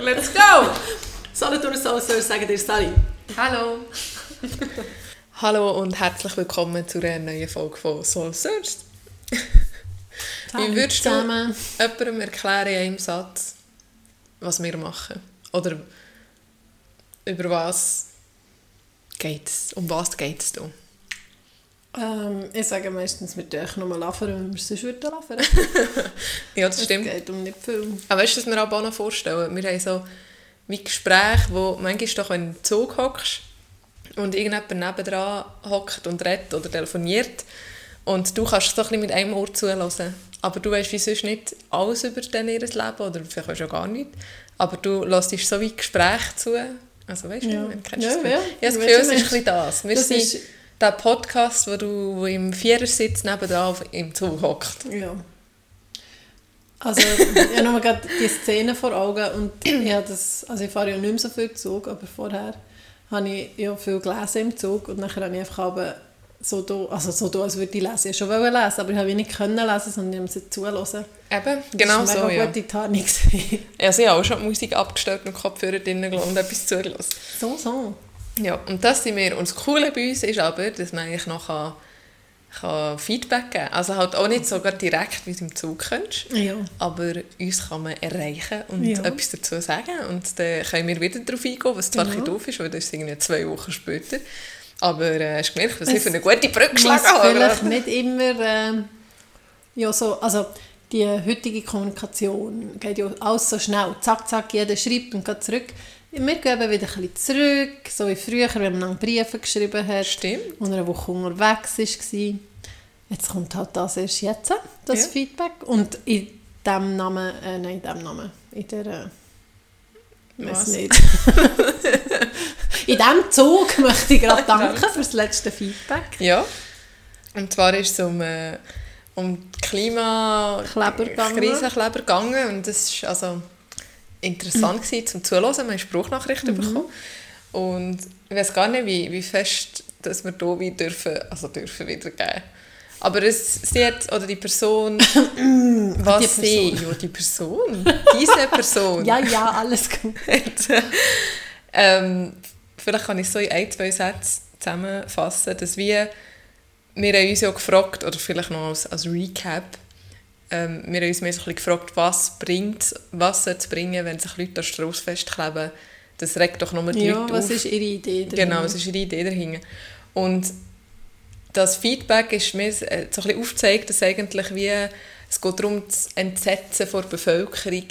Let's go! Solothurn Soulsearch sagen dir Sally. Hallo! Hallo und herzlich willkommen zu einer neuen Folge von Soul Search. Wie würdest du zusammen. jemandem erklären in einem Satz, was wir machen? Oder über was geht es? Um was geht es? Ähm, ich sage meistens, wir dürfen nur laufen, wenn wir sonst würden laufen. Ja, das Es stimmt. geht um nicht viel. Aber weißt du, was wir auch noch vorstellen? Wir haben so wie Gespräche, wo manchmal doch, wenn du im Zug hockst und irgendjemand nebendran hockt und redet oder telefoniert und du kannst so ein bisschen mit einem Ohr zuhören, aber du weißt wie sonst nicht alles über den ihr Leben oder vielleicht weißt du auch gar nicht, aber du lässt so wie Gespräche zu. Also weißt du, Ja. kennst Ja, das? ja. Ich habe das Gefühl, es ist ein bisschen das. Wir Das sind ist- der Podcast, wo du im Vierersitz nebendran im Zug hockt. Ja. Also, ich habe nur gerade die Szene vor Augen und ich, habe das, also ich fahre ja nicht mehr so viel Zug, aber vorher habe ich ja viel gelesen im Zug und nachher habe ich einfach aber so da, also so da, als würde ich lesen. Ich schon wollte lesen, aber ich habe nicht können lesen, sondern ich musste zuhören. Eben, genau das so, war eine ja. gute Tarnung. Also ich habe auch schon die Musik abgestellt und Kopfhörer drinnen gelassen und etwas zugelassen. so, so. Ja, und das sind wir. Und das Coole bei uns ist aber, dass man eigentlich noch kann, kann Feedback geben kann. Also halt auch nicht sogar direkt, wie du im Zug kannst, Ja. aber uns kann man erreichen und Ja. etwas dazu sagen. Und dann können wir wieder darauf eingehen, was zwar ein Genau. bisschen doof ist, weil das ist irgendwie zwei Wochen später. Aber äh, hast du gemerkt, was ich Es für eine gute Brücke geschlagen habe? vielleicht nicht immer ähm, ja, so, also die heutige Kommunikation geht ja alles so schnell. Zack, zack, jeder schreibt und geht zurück. Wir gehen wieder ein bisschen zurück, so wie früher, wenn man Briefe geschrieben hat Stimmt. und eine Woche unterwegs war. Jetzt kommt halt das erst jetzt, das Ja. Feedback. Und in dem Namen, äh, nein, in dem Namen, in der, äh, Was? nicht. in diesem Zug möchte ich gerade danken für das letzte Feedback. Ja. Und zwar ist es um, äh, um die Klima... Kleber gegangen. Und das war also interessant gewesen, zum Zuhören. Wir haben Spruchnachrichten Mhm. bekommen. Und ich weiß gar nicht, wie, wie fest dass wir hier wie dürfen, also dürfen wiedergeben. Aber es, sie hat, oder die Person, was die sie, ja, die Person, diese Person, Ja, ja, alles gut. ähm, vielleicht kann ich so in ein, zwei Sätzen zusammenfassen, dass wir, wir haben uns ja gefragt, oder vielleicht noch als, als Recap, ähm, wir haben uns mehr so ein bisschen gefragt, was bringt, was soll es bringen, wenn sich Leute an der Strasse festkleben. Das regt doch nochmal die Ja, Leute was auf. ist Ihre Idee? dahinter? Genau, es ist ihre Idee dahinter. Und das Feedback ist mir so ein bisschen aufgezeigt, dass eigentlich wie, es geht darum, das Entsetzen vor der Bevölkerung,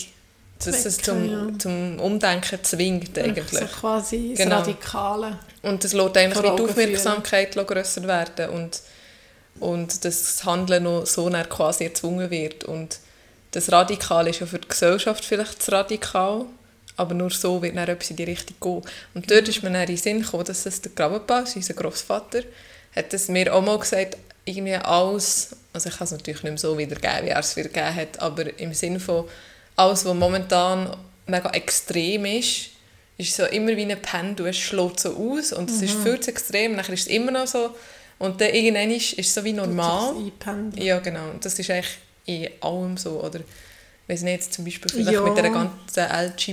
dass es zum, ja. zum Umdenken zwingt eigentlich. So quasi das Genau. Radikale. Und das lässt eigentlich die Aufmerksamkeit grösser werden und, und das Handeln noch so dann quasi erzwungen wird. Und das Radikal ist ja für die Gesellschaft vielleicht zu radikal, aber nur so wird dann etwas in die Richtung gehen. Und dort ist mir dann in den Sinn gekommen, dass es der Grabenpaus, unser Großvater, hat es mir auch mal gesagt, irgendwie alles, also ich kann es natürlich nicht mehr so wiedergeben, wie er es wiedergegeben hat, aber im Sinne von alles, was momentan mega extrem ist, ist so immer wie ein Pendel, es schlägt so aus und es ist viel zu extrem, nachher ist es immer noch so und dann irgendwann ist ist es so wie normal. Einpendeln. Ja, genau. Das ist eigentlich in allem so. Oder weiß nicht, jetzt zum Beispiel vielleicht Ja. mit der ganzen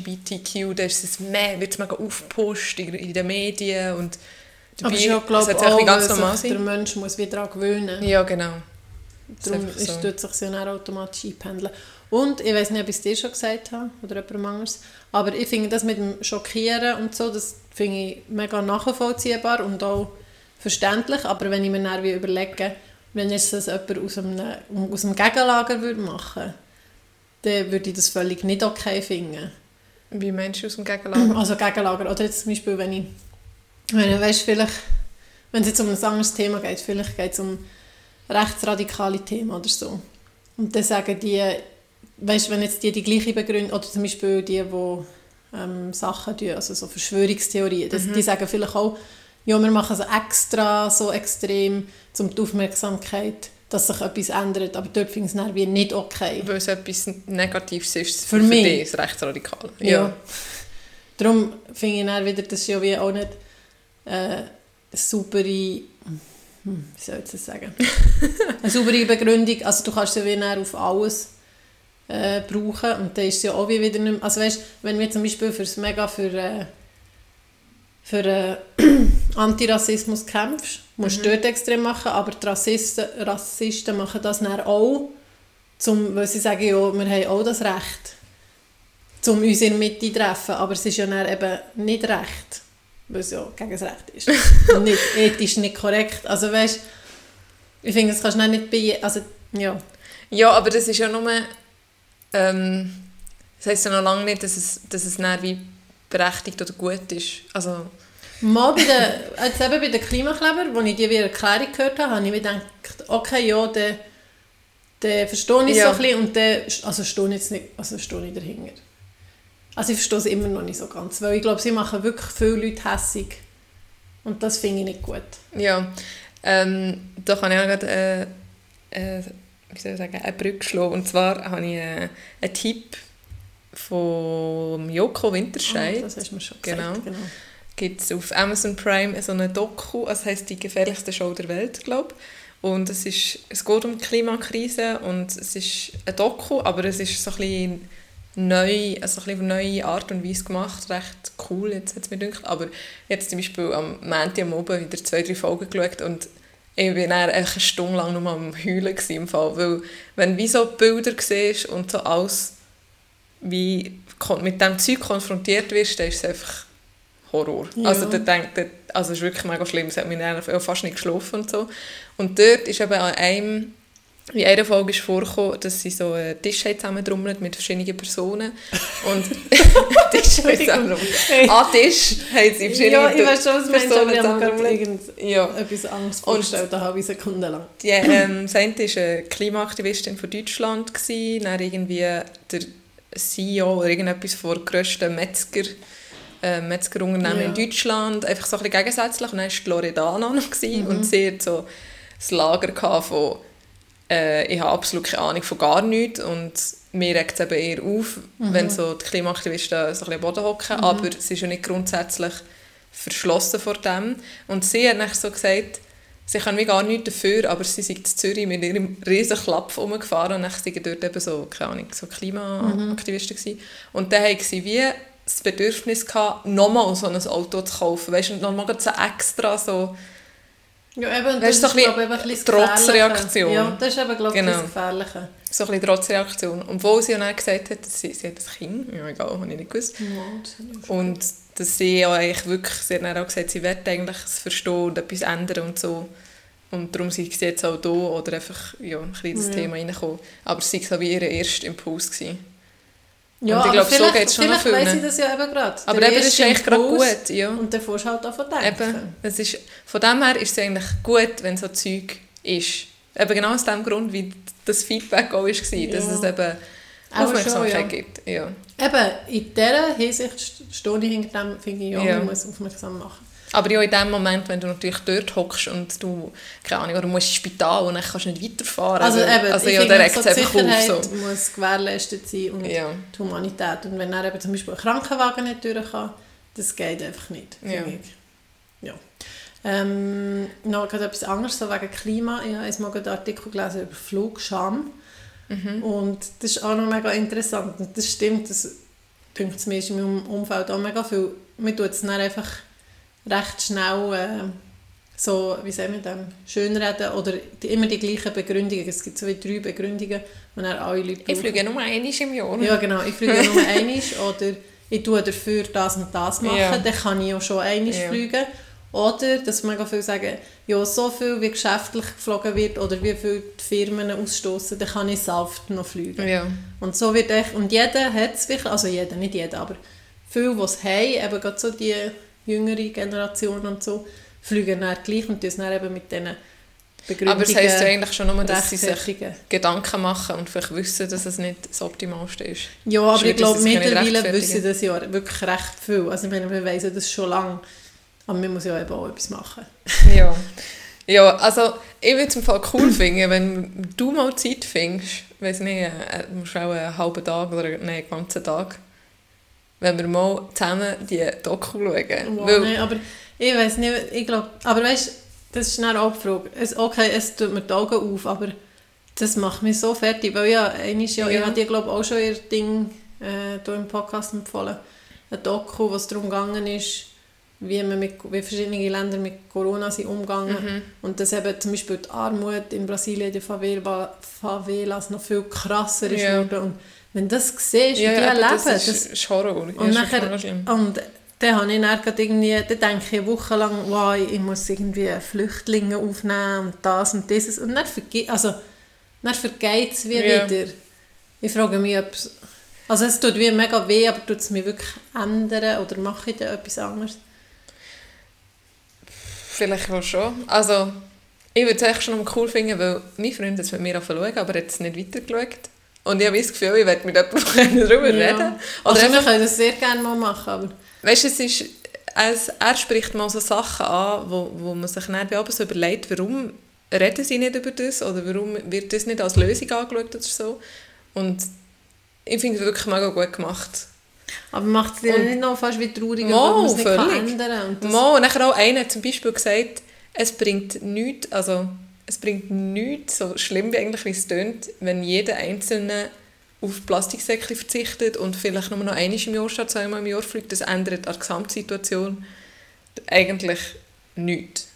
LGBTQ, da ist es mehr, wird es mega aufgepusht in, in den Medien und Aber ich glaube auch, ganz normal sich der. Mensch muss wieder daran gewöhnen Ja, genau. Das ist Darum ist, so. tut sich ja dann automatisch einpendeln. Und ich weiß nicht, ob ich es dir schon gesagt habe oder jemand anderes, aber ich finde das mit dem Schockieren und so, das finde ich mega nachvollziehbar und auch verständlich, aber wenn ich mir dann überlege, wenn jetzt das jemand aus einem, aus einem Gegenlager würde machen dann würde ich das völlig nicht okay finden. Wie Menschen aus dem Gegenlager. Also Gegenlager. Oder jetzt zum Beispiel, wenn ich, wenn ich weißt, vielleicht, wenn es jetzt um ein anderes Thema geht, vielleicht geht es um rechtsradikale Themen oder so. Und dann sagen die, weißt, wenn jetzt die die gleiche begründen, oder zum Beispiel die, die ähm, Sachen tun, also so Verschwörungstheorien, das, die sagen vielleicht auch, ja, wir machen es extra so extrem, um die Aufmerksamkeit, dass sich etwas ändert, aber dort finde ich es wie nicht okay. Weil es etwas Negatives ist Für mich. dich, ist rechtsradikal. Ja. Darum finde ich dann wieder, das ist ja wie auch nicht äh, eine saubere, hm, wie soll ich das sagen, eine saubere Begründung, also du kannst ja wie auf alles äh, brauchen und dann ist es ja auch wie wieder nicht mehr, also weißt, wenn wir zum Beispiel fürs Mega für, äh, für äh, Antirassismus kämpfst, musst du Mhm. dort extrem machen, aber die Rassisten, Rassisten machen das dann auch, zum, weil sie sagen, ja, wir haben auch das Recht, um uns in der Mitte zu treffen, aber es ist ja dann eben nicht recht, weil es ja gegen das Recht ist. Und nicht ethisch nicht korrekt, also weißt, ich finde, das kannst du nicht bei, also ja. Ja, aber das ist ja nur... Ähm, das heisst ja noch lange nicht, dass es, dass es dann wie berechtigt oder gut ist. Also, Mal bei den, jetzt eben bei den Klimakleber, als ich die Erklärung gehört habe, habe ich mir gedacht, okay, ja, dann, dann verstehe ich Ja. so ein bisschen und dann, also stehe jetzt nicht, also stehe ich dahinter. Also ich verstehe es immer noch nicht so ganz, weil ich glaube, sie machen wirklich viele Leute hässig und das finde ich nicht gut. ja. Ähm, da kann ich auch gerade... Äh, äh, wie soll ich sagen, eine Brücke schlagen. Und zwar habe ich äh, einen Tipp von Joko Winterscheid. Ah, das hast du mir schon gesagt. Genau. Genau. gibt es auf Amazon Prime so eine Doku, das heisst «Die gefährlichste Show der Welt», glaube Und es, ist, es geht um die Klimakrise und es ist ein Doku, aber es ist so ein bisschen neu, also ein bisschen neue Art und Weise gemacht, recht cool, jetzt hat es mir gedacht. Aber jetzt zum Beispiel am Montag am Abend wieder zwei, drei Folgen geschaut und ich war dann eine Stunde lang nur am Heulen gewesen im Fall, weil wenn du wie so Bilder siehst und so alles wie mit diesem Zeug konfrontiert wirst, dann ist es einfach Horror. Ja. Also, da denkt, also es ist wirklich mega schlimm. Es hat mich dann fast nicht geschlafen und so. Und dort ist eben an einem, in einer Folge ist vorgekommen, dass sie so einen Tisch haben zusammentrommelt mit verschiedenen Personen. Und Tisch haben zusammentrommelt. An Tisch haben sie verschiedene Ja, ich weiß schon, was du meinst, aber ich habe mir Ja. anderes vorgestellt, eine halbe Sekunde lang. Die, ähm, eine war eine Klimaaktivistin von Deutschland, gewesen, dann irgendwie der CEO oder irgendetwas von grössten Metzger, äh, Metzgerunternehmen Ja. in Deutschland, einfach so ein bisschen gegensätzlich. Und dann war die Loredana noch Mhm. und sie hat so das Lager von äh, ich habe absolut keine Ahnung von gar nichts und mir regt es eben eher auf, Mhm. wenn so die Klimaaktivisten so ein bisschen am Boden hocken, aber sie ist ja nicht grundsätzlich verschlossen vor dem. Und sie hat dann so gesagt, sie kann wie gar nichts dafür, aber sie sind in Zürich mit ihrem riesen Klapp rumgefahren und dann dort eben so, keine Ahnung, so Klimaaktivisten gewesen. Und dann haben sie wie das Bedürfnis gehabt, nochmal so ein Auto zu kaufen, weißt du, nochmal so extra so, Ja, eben, Weißt du, so bisschen glaube ich, ein bisschen das Trotzreaktion. Ja, das ist eben, glaube ich, Genau. das Gefährliche. so ein bisschen Trotzreaktion. Obwohl sie ja dann gesagt hat, sie, sie hat ein Kind, ja egal, habe ich nicht gewusst. Ja, das Und dass sie ja eigentlich wirklich, sie hat auch gesagt, sie wird eigentlich es verstehen und etwas ändern und so. Und darum sei sie jetzt auch da oder einfach ja, ein das Ja. Thema reingekommen. Aber es war so wie ihr erster Impuls. Gewesen. Ja, Und ich glaube, so vielleicht- geht's schon noch Vielleicht weiss vielen. ich das ja eben gerade. Aber eben, das ist eigentlich gerade gut. Ja. Und dann fährst du halt davon denken. Eben, es ist, von dem her ist es eigentlich gut, wenn so Zeug ist. Eben genau aus dem Grund, wie das Feedback auch war, dass Ja. es eben Auch Aufmerksamkeit schon, ja. gibt. Ja. Eben, in dieser Hinsicht st- stehe ich hinter dem, finde ich, ja, Ja. man muss aufmerksam machen. Aber ja, in dem Moment, wenn du natürlich dort hockst und du, keine Ahnung, oder du musst ins Spital und dann kannst du nicht weiterfahren. Also eben, also ich ja, finde, dann so die Sicherheit auf. So. muss gewährleistet sein und Ja. die Humanität. Und wenn dann eben zum Beispiel ein Krankenwagen nicht durch kann, das geht einfach nicht, finde Ja. ich. Ja. Ähm, noch etwas anderes, so wegen Klima. Ich habe mal einen Artikel gelesen über Flugscham. Mhm. Und das ist auch noch mega interessant. Und das stimmt, das denkt es mir ist in meinem Umfeld auch mega viel. Man tut es dann einfach recht schnell äh, so, wie sagen wir dem, schönreden oder die, immer die gleichen Begründungen. Es gibt so wie drei Begründungen, die dann alle Leute Ich brauchen. fliege nur einmal im Jahr. Ja, genau. Ich fliege nur einmal oder ich tue dafür das und das machen, Ja. dann kann ich auch schon einmal Ja. fliegen. Oder, dass mega viele sagen, ja, so viel wie geschäftlich geflogen wird oder wie viel die Firmen ausstoßen, dann kann ich sanft noch fliegen. Ja. Und so wird echt, und jeder hat es wirklich, also jeder, nicht jeder, aber viele, die es haben, eben gerade so die jüngere Generation und so, fliegen dann gleich und tun es dann eben mit diesen Aber es heisst ja eigentlich schon nur, dass sie sich. Gedanken machen und vielleicht wissen, dass es nicht das Optimalste ist. Ja, aber ich glaube, mittlerweile wissen das ja wirklich recht viel. Also ich meine, wir wissen das schon lange. Aber man muss ja eben auch etwas machen. Ja. Ja, also ich würde es im Fall cool finden, wenn du mal Zeit findest, weiß nicht, äh, du musst auch einen halben Tag oder nein, einen ganzen Tag, wenn wir mal zusammen die Doku schauen. Wow, Weil, nein, aber ich weiß nicht, ich glaube, aber weißt das ist dann auch die Frage. Es, okay, es tut mir die Augen auf, aber Das macht mich so fertig, weil ja, einmal, ja, Ja. ich habe dir glaube auch schon ihr Ding äh, hier im Podcast empfohlen, ein Doku, wo es darum gegangen ist, wie, man mit, wie verschiedene Länder mit Corona sind umgegangen Mhm. und dass eben zum Beispiel die Armut in Brasilien, die Favela, Favelas noch viel krasser ist Ja. und wenn du das siehst, wie Ja, die ja, leben, das das, ist, ist Horror. Ja, und ist nachher, und dann habe ich dann irgendwie, dann denke ich eine Woche lang, wow, ich muss irgendwie Flüchtlinge aufnehmen und das und dieses. Und dann, verge also, dann vergeht es wie Ja. wieder. Ich frage mich, ob es, also es tut wie mega weh, aber tut es mich wirklich ändern oder mache ich dann etwas anderes? Vielleicht auch schon. Also, ich würde es echt schon cool finden, weil mein Freund hat es mit mir angeschaut, aber er es nicht weitergeschaut. Und ich habe das Gefühl, ich werde mit jemandem darüber reden. Oder Also wir können das sehr gerne mal machen, aber weißt du, es ist, es, er spricht mal so Sachen an, wo, wo man sich dann abends so überlegt, warum reden sie nicht über das oder warum wird das nicht als Lösung angeschaut oder so. Und ich finde es wirklich mega gut gemacht. Aber macht es dir nicht noch fast wie trauriger, Mal, weil man es nicht kann völlig. ändern und das, Mo, und nachher auch einer hat zum Beispiel gesagt, es bringt nichts, also es bringt nichts, so schlimm wie eigentlich wie es tönt, wenn jeder Einzelne auf Plastiksäckchen verzichtet und vielleicht nur noch einmal im Jahr statt zweimal im Jahr fliegt, das ändert an der Gesamtsituation eigentlich nichts.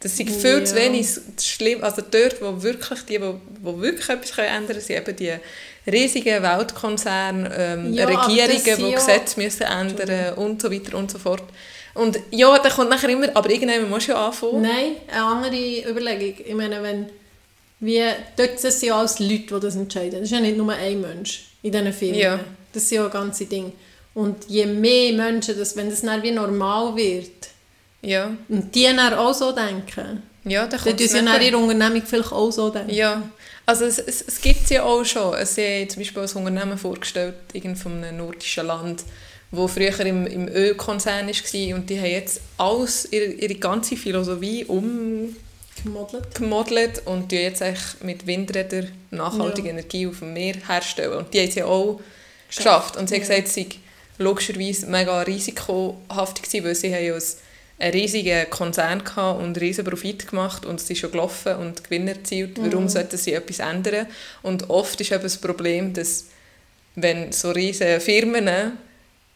Das ist viel zu Ja. wenig schlimm, also dort, wo wirklich die, wo, wo wirklich etwas ändern können, sind eben die riesigen Weltkonzerne, ähm, Ja, Regierungen, sind die ja- Gesetze müssen ändern und so weiter und so fort. Und ja, da kommt nachher immer, aber irgendwann musst du ja anfangen. Nein, eine andere Überlegung. Ich meine, wenn wie, dort sind ja alles Leute, die das entscheiden. Das ist ja nicht nur ein Mensch in diesen Firmen. Ja. Das ist ja ein ganzes Ding. Und je mehr Menschen, das, wenn das dann wie normal wird, Ja, und die dann auch so denken, ja, dann kommt es sie nachher. ihre Unternehmung vielleicht auch so denken. Ja, also es, es, es gibt es ja auch schon. Es ist zum Beispiel ein Unternehmen vorgestellt, irgend von einem nordischen Land, wo früher im, im Ölkonzern war und die haben jetzt alles, ihre, ihre ganze Philosophie umgemodelt Gemodelt. und die jetzt echt mit Windrädern nachhaltige Ja. Energie auf dem Meer herstellen. Und die haben es ja auch geschafft. Und sie haben gesagt, es sei logischerweise mega risikohaftig gewesen, weil sie haben ja ein einen riesigen Konzern gehabt und einen riesigen Profit gemacht und es ist schon gelaufen und Gewinn erzielt. Warum Mhm. sollten sie etwas ändern? Und oft ist eben das Problem, dass wenn so riesige Firmen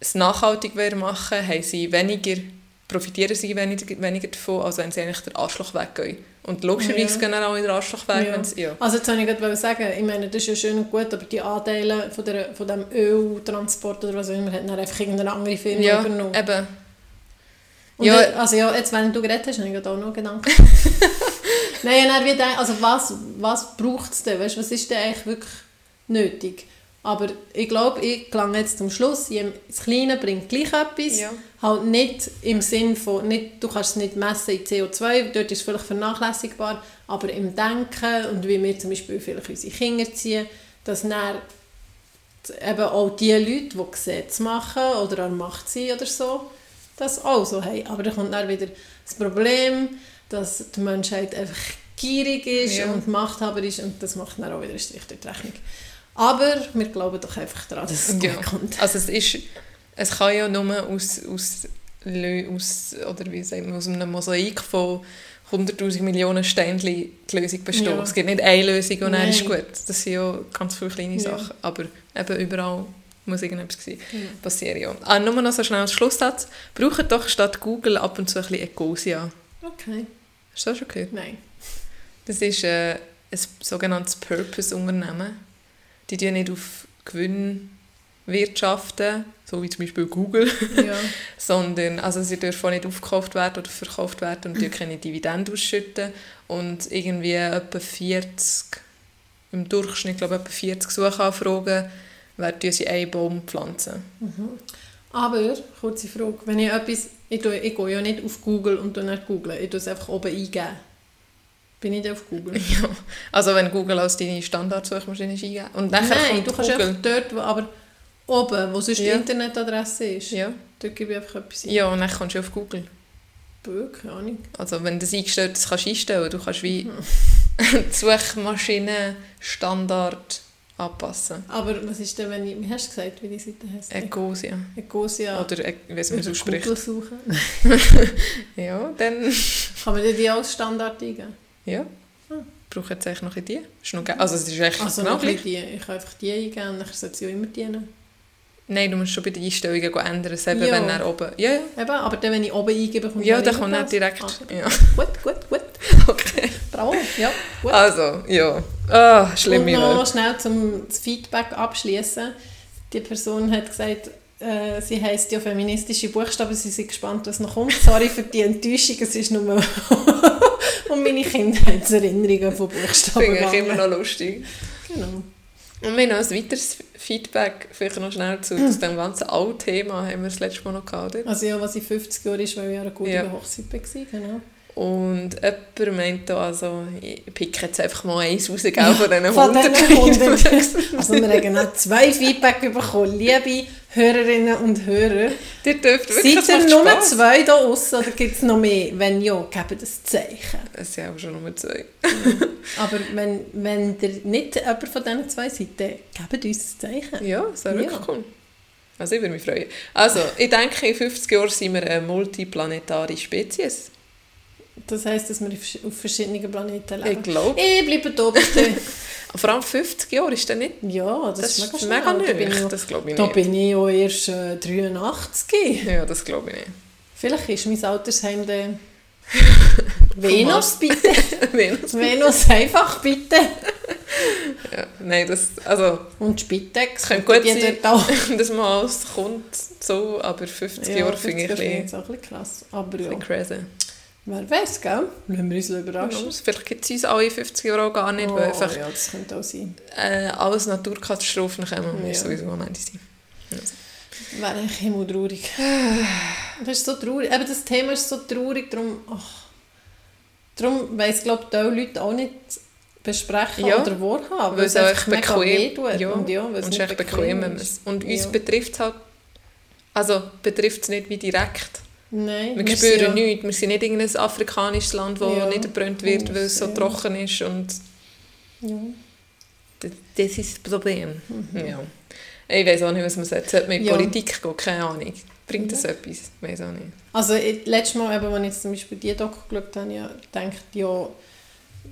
es nachhaltig machen haben sie weniger, profitieren sie weniger, weniger davon, als wenn sie eigentlich den Arschlochweg gehen. Und logischerweise Ja. gehen dann auch in den Arschlochweg, Ja. wenn sie... Ja. Also jetzt wollte ich gerade sagen, ich meine, das ist ja schön und gut, aber die Anteile von, der, von dem Öltransport oder was auch immer, hat dann einfach irgendeine andere Firma Ja, übernommen. eben. Und Ja. Also ja, jetzt, während du geredet hast, habe ich auch noch Gedanken. Nein, dann wieder, also was, was braucht es denn? Weißt, was ist denn eigentlich wirklich nötig? Aber ich glaube, ich gelange jetzt zum Schluss, das Kleine bringt gleich etwas. Ja. Halt nicht im Sinn von, nicht, du kannst es nicht messen in CO2, dort ist es vielleicht vernachlässigbar, aber im Denken und wie wir zum Beispiel vielleicht unsere Kinder ziehen, dass dann eben auch die Leute, die Gesetze machen oder an Macht sind oder so, das auch so haben. Aber dann kommt dann wieder das Problem, dass die Menschheit einfach gierig ist Ja. und Machthaber ist und das macht dann auch wieder einen Strich durch die Rechnung. Aber wir glauben doch einfach daran, dass es Ja. gut kommt. Also es ist, es kann ja nur aus, aus, aus, oder wie sagt man, aus einem Mosaik von 100'000 Millionen Steinchen die Lösung bestehen. Ja. Es gibt nicht eine Lösung und dann ist Nein. gut. Das sind ja ganz viele kleine Ja. Sachen. Aber eben überall muss irgendetwas gewesen Ja. passieren. Ja. Ah, nur noch so schnell als Schlusssatz. Braucht doch statt Google ab und zu ein bisschen Ecosia. Okay, Hast du das schon gehört? nein. Das ist äh, ein sogenanntes Purpose-Unternehmen. Die tun nicht auf Gewinn wirtschaften, so wie zum Beispiel Google, Ja. sondern also sie dürfen nicht aufgekauft werden oder verkauft werden und die keine Dividenden ausschütten. Und irgendwie etwa 40, im Durchschnitt glaube ich etwa 40 Suchanfragen, werden sie einen Baum pflanzen. Aber, kurze Frage, wenn ich etwas, ich, tue, ich gehe ja nicht auf Google und nicht googlen, ich tue es einfach oben eingeben. Bin ich auf Google? Ja. Also wenn Google als deine Standardsuchmaschine ist eingeben. Und nachher Nein, du kannst Google. einfach dort, wo, aber oben, wo sonst Ja. die Internetadresse ist, Ja. dort gebe ich einfach etwas ein. ja, und dann kommst du auf Google. Bö, keine Ahnung. Also wenn du das eingestellt hast, kannst du einstellen. Du kannst wie die Suchmaschine Standard anpassen. Aber was ist denn, wenn ich, wie hast du gesagt, wie die Seite heißt? Ecosia. Ecosia. Oder äh, ich weiß nicht, wie man es ausspricht. Google suchen. Ja, dann... Kann man die als Standard eingeben? Ja. brauche jetzt eigentlich noch die. Ist noch also es ist echt Also noch gleich. die, ich kann einfach die eingeben und dann sollte sie auch immer dienen. Nein, du musst schon bei den Einstellungen ändern, eben, Ja. wenn er oben... Ja, ja. Eben, aber dann, wenn ich oben eingebe, kommt Ja, dann kommt er direkt... Ah, Ja. Gut, gut, gut. Bravo, ja, gut. Also, ja. Ah, Und schlimme noch schnell zum Feedback abschließen. Die Person hat gesagt, äh, sie heisst ja feministische Buchstaben, sie sind gespannt, was noch kommt. Sorry für die Enttäuschung, es ist nur um meine Kindheitserinnerungen von Buchstaben Finde ich immer noch lustig. Genau. Und wir haben noch ein weiteres Feedback, vielleicht noch schnell zu, zu dem ganzen Alt-Thema, haben wir das letzte Mal noch gehabt, oder? Also ja, was in 50 Jahren ist, weil ich ja eine gute Ja. Hochzeit war, genau. Und jemand meint da, also, ich picke jetzt einfach mal eins raus, gell, von diesen Von 100 diesen 100. Also wir haben noch zwei Feedback bekommen. Liebe Hörerinnen und Hörer, Ihr dürft wirklich, seid ihr nur Spass. zwei da draussen oder gibt es noch mehr? Wenn ja, gebt das Zeichen. Es sind auch schon nur zwei. Aber wenn, wenn ihr nicht jemand von diesen zwei seid, dann gebt uns ein Zeichen. Ja, das wäre wirklich Ja. cool. Also ich würde mich freuen. Also, ich denke, in 50 Jahren sind wir eine multiplanetare Spezies. Das heisst, dass wir auf verschiedenen Planeten Ich leben. glaube. Ich bleibe da bitte. Vor allem 50 Jahre ist das nicht... ja, das, Das, ist mega, mega schnell. Da ich- Das glaube ich Da nicht. bin ich ja erst äh, 83. Ja, das glaube ich nicht. Vielleicht ist mein Altersheim dann... Venus, bitte. Venus. Venus, einfach bitte. Ja, nein, das... Also, Und Spitex. könnte gut sein, auch. dass man alles kommt so, aber 50 Jahre finde ich 50 ein Jahre finde ich auch ein bisschen krass. Aber ja, ein bisschen crazy. Wer weiß, gell? Lassen wir uns überraschen. Ja, Vielleicht gibt es uns alle 50 Jahre auch gar nicht, Oh, weil einfach ja, das könnte auch sein. äh, alles Naturkatastrophen kommen Ja. sowieso am Ende sind. Wäre eigentlich himmeltraurig. Das ist so traurig. Eben, das Thema ist so traurig, darum... ach. Darum weiss, glaube ich, die Leute auch nicht besprechen Ja, oder wahrhaben, Weil es einfach bequem wehtut. ja, Und ja, weil es echt bequem. man ist. es- Und uns Ja. betrifft es halt, also betrifft es nicht wie direkt. Nein, Wir, wir spüren ja- nichts. Wir sind nicht irgendein afrikanisches Land, das Ja. niederbrennt wird, weil es so Ja. trocken ist. Und Ja. das, das ist das Problem. Mhm. Ja. Ich weiß auch nicht, was man sagt. Sollte man in Ja. Politik gehen? Keine Ahnung. Bringt das etwas? Ich weiß auch nicht. Also ich- letztes Mal, eben, als ich jetzt zum Beispiel die Doku geschaut habe, ja, gedacht, ja,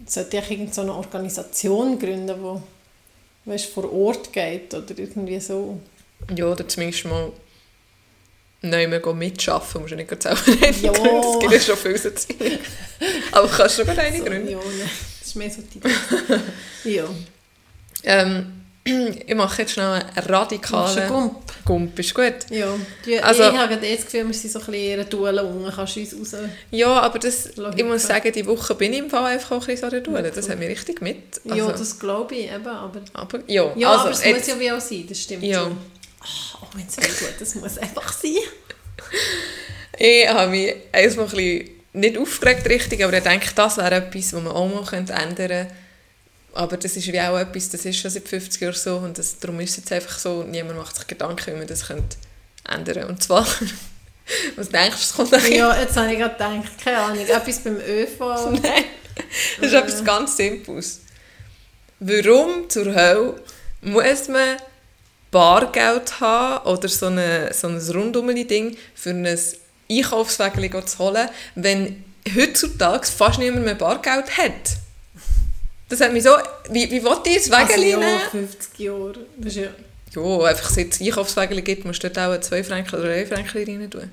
sollte ich irgendeine so eine Organisation gründen, die weißt, vor Ort geht oder irgendwie so. Ja, oder zumindest mal neu mehr mitschaffen. Musst du nicht gerade selber Ja. gründen. Es gibt ja schon viel so Zeug. Aber kannst du schon so, gründen. Ja, das ist mehr so die Idee. ja. Ähm, ich mache jetzt schnell einen radikalen Gump? Gump. Ist gut? Ja. Die, Also- ich habe eh das Gefühl, wir sind so ein bisschen in Duelle unten. Kannst du uns raus... Ja, aber das, ich muss sagen, die Woche bin ich im Fall einfach auch ein bisschen so eine Duelle. Das hat mich richtig mit. ja, Also, das glaube ich eben, aber... aber, ja, Ja, also, aber es jetzt- muss ja wie auch sein, das stimmt Ja. schon. Ach, auch wenn es weh tut, das muss einfach sein. Ich habe mich erstmal ein bisschen nicht aufgeregt, richtig, aber ich denke, das wäre etwas, was man auch mal ändern könnte. Aber das ist wie auch etwas, das ist schon seit 50 Jahren so und das, darum ist es jetzt einfach so, niemand macht sich Gedanken, wie man das könnte ändern könnte. Und zwar, was denkst du, es kommt nachher? Ja, jetzt habe ich gerade gedacht, keine Ahnung, etwas beim ÖV. Nein, das ist etwas ganz Simples. Warum zur Hölle muss man Bargeld haben oder so, eine, so ein Rundumli-Ding für ein Einkaufswägel zu holen, wenn heutzutage fast niemand mehr Bargeld hat? Das hat mich so... Wie, wie will ich ein Also, Wägel ja, nehmen? 50 Jahre. Das ist ja... Ja, einfach seit es Einkaufswägel gibt, musst du dort auch 2 Franken oder 1 Franken rein tun.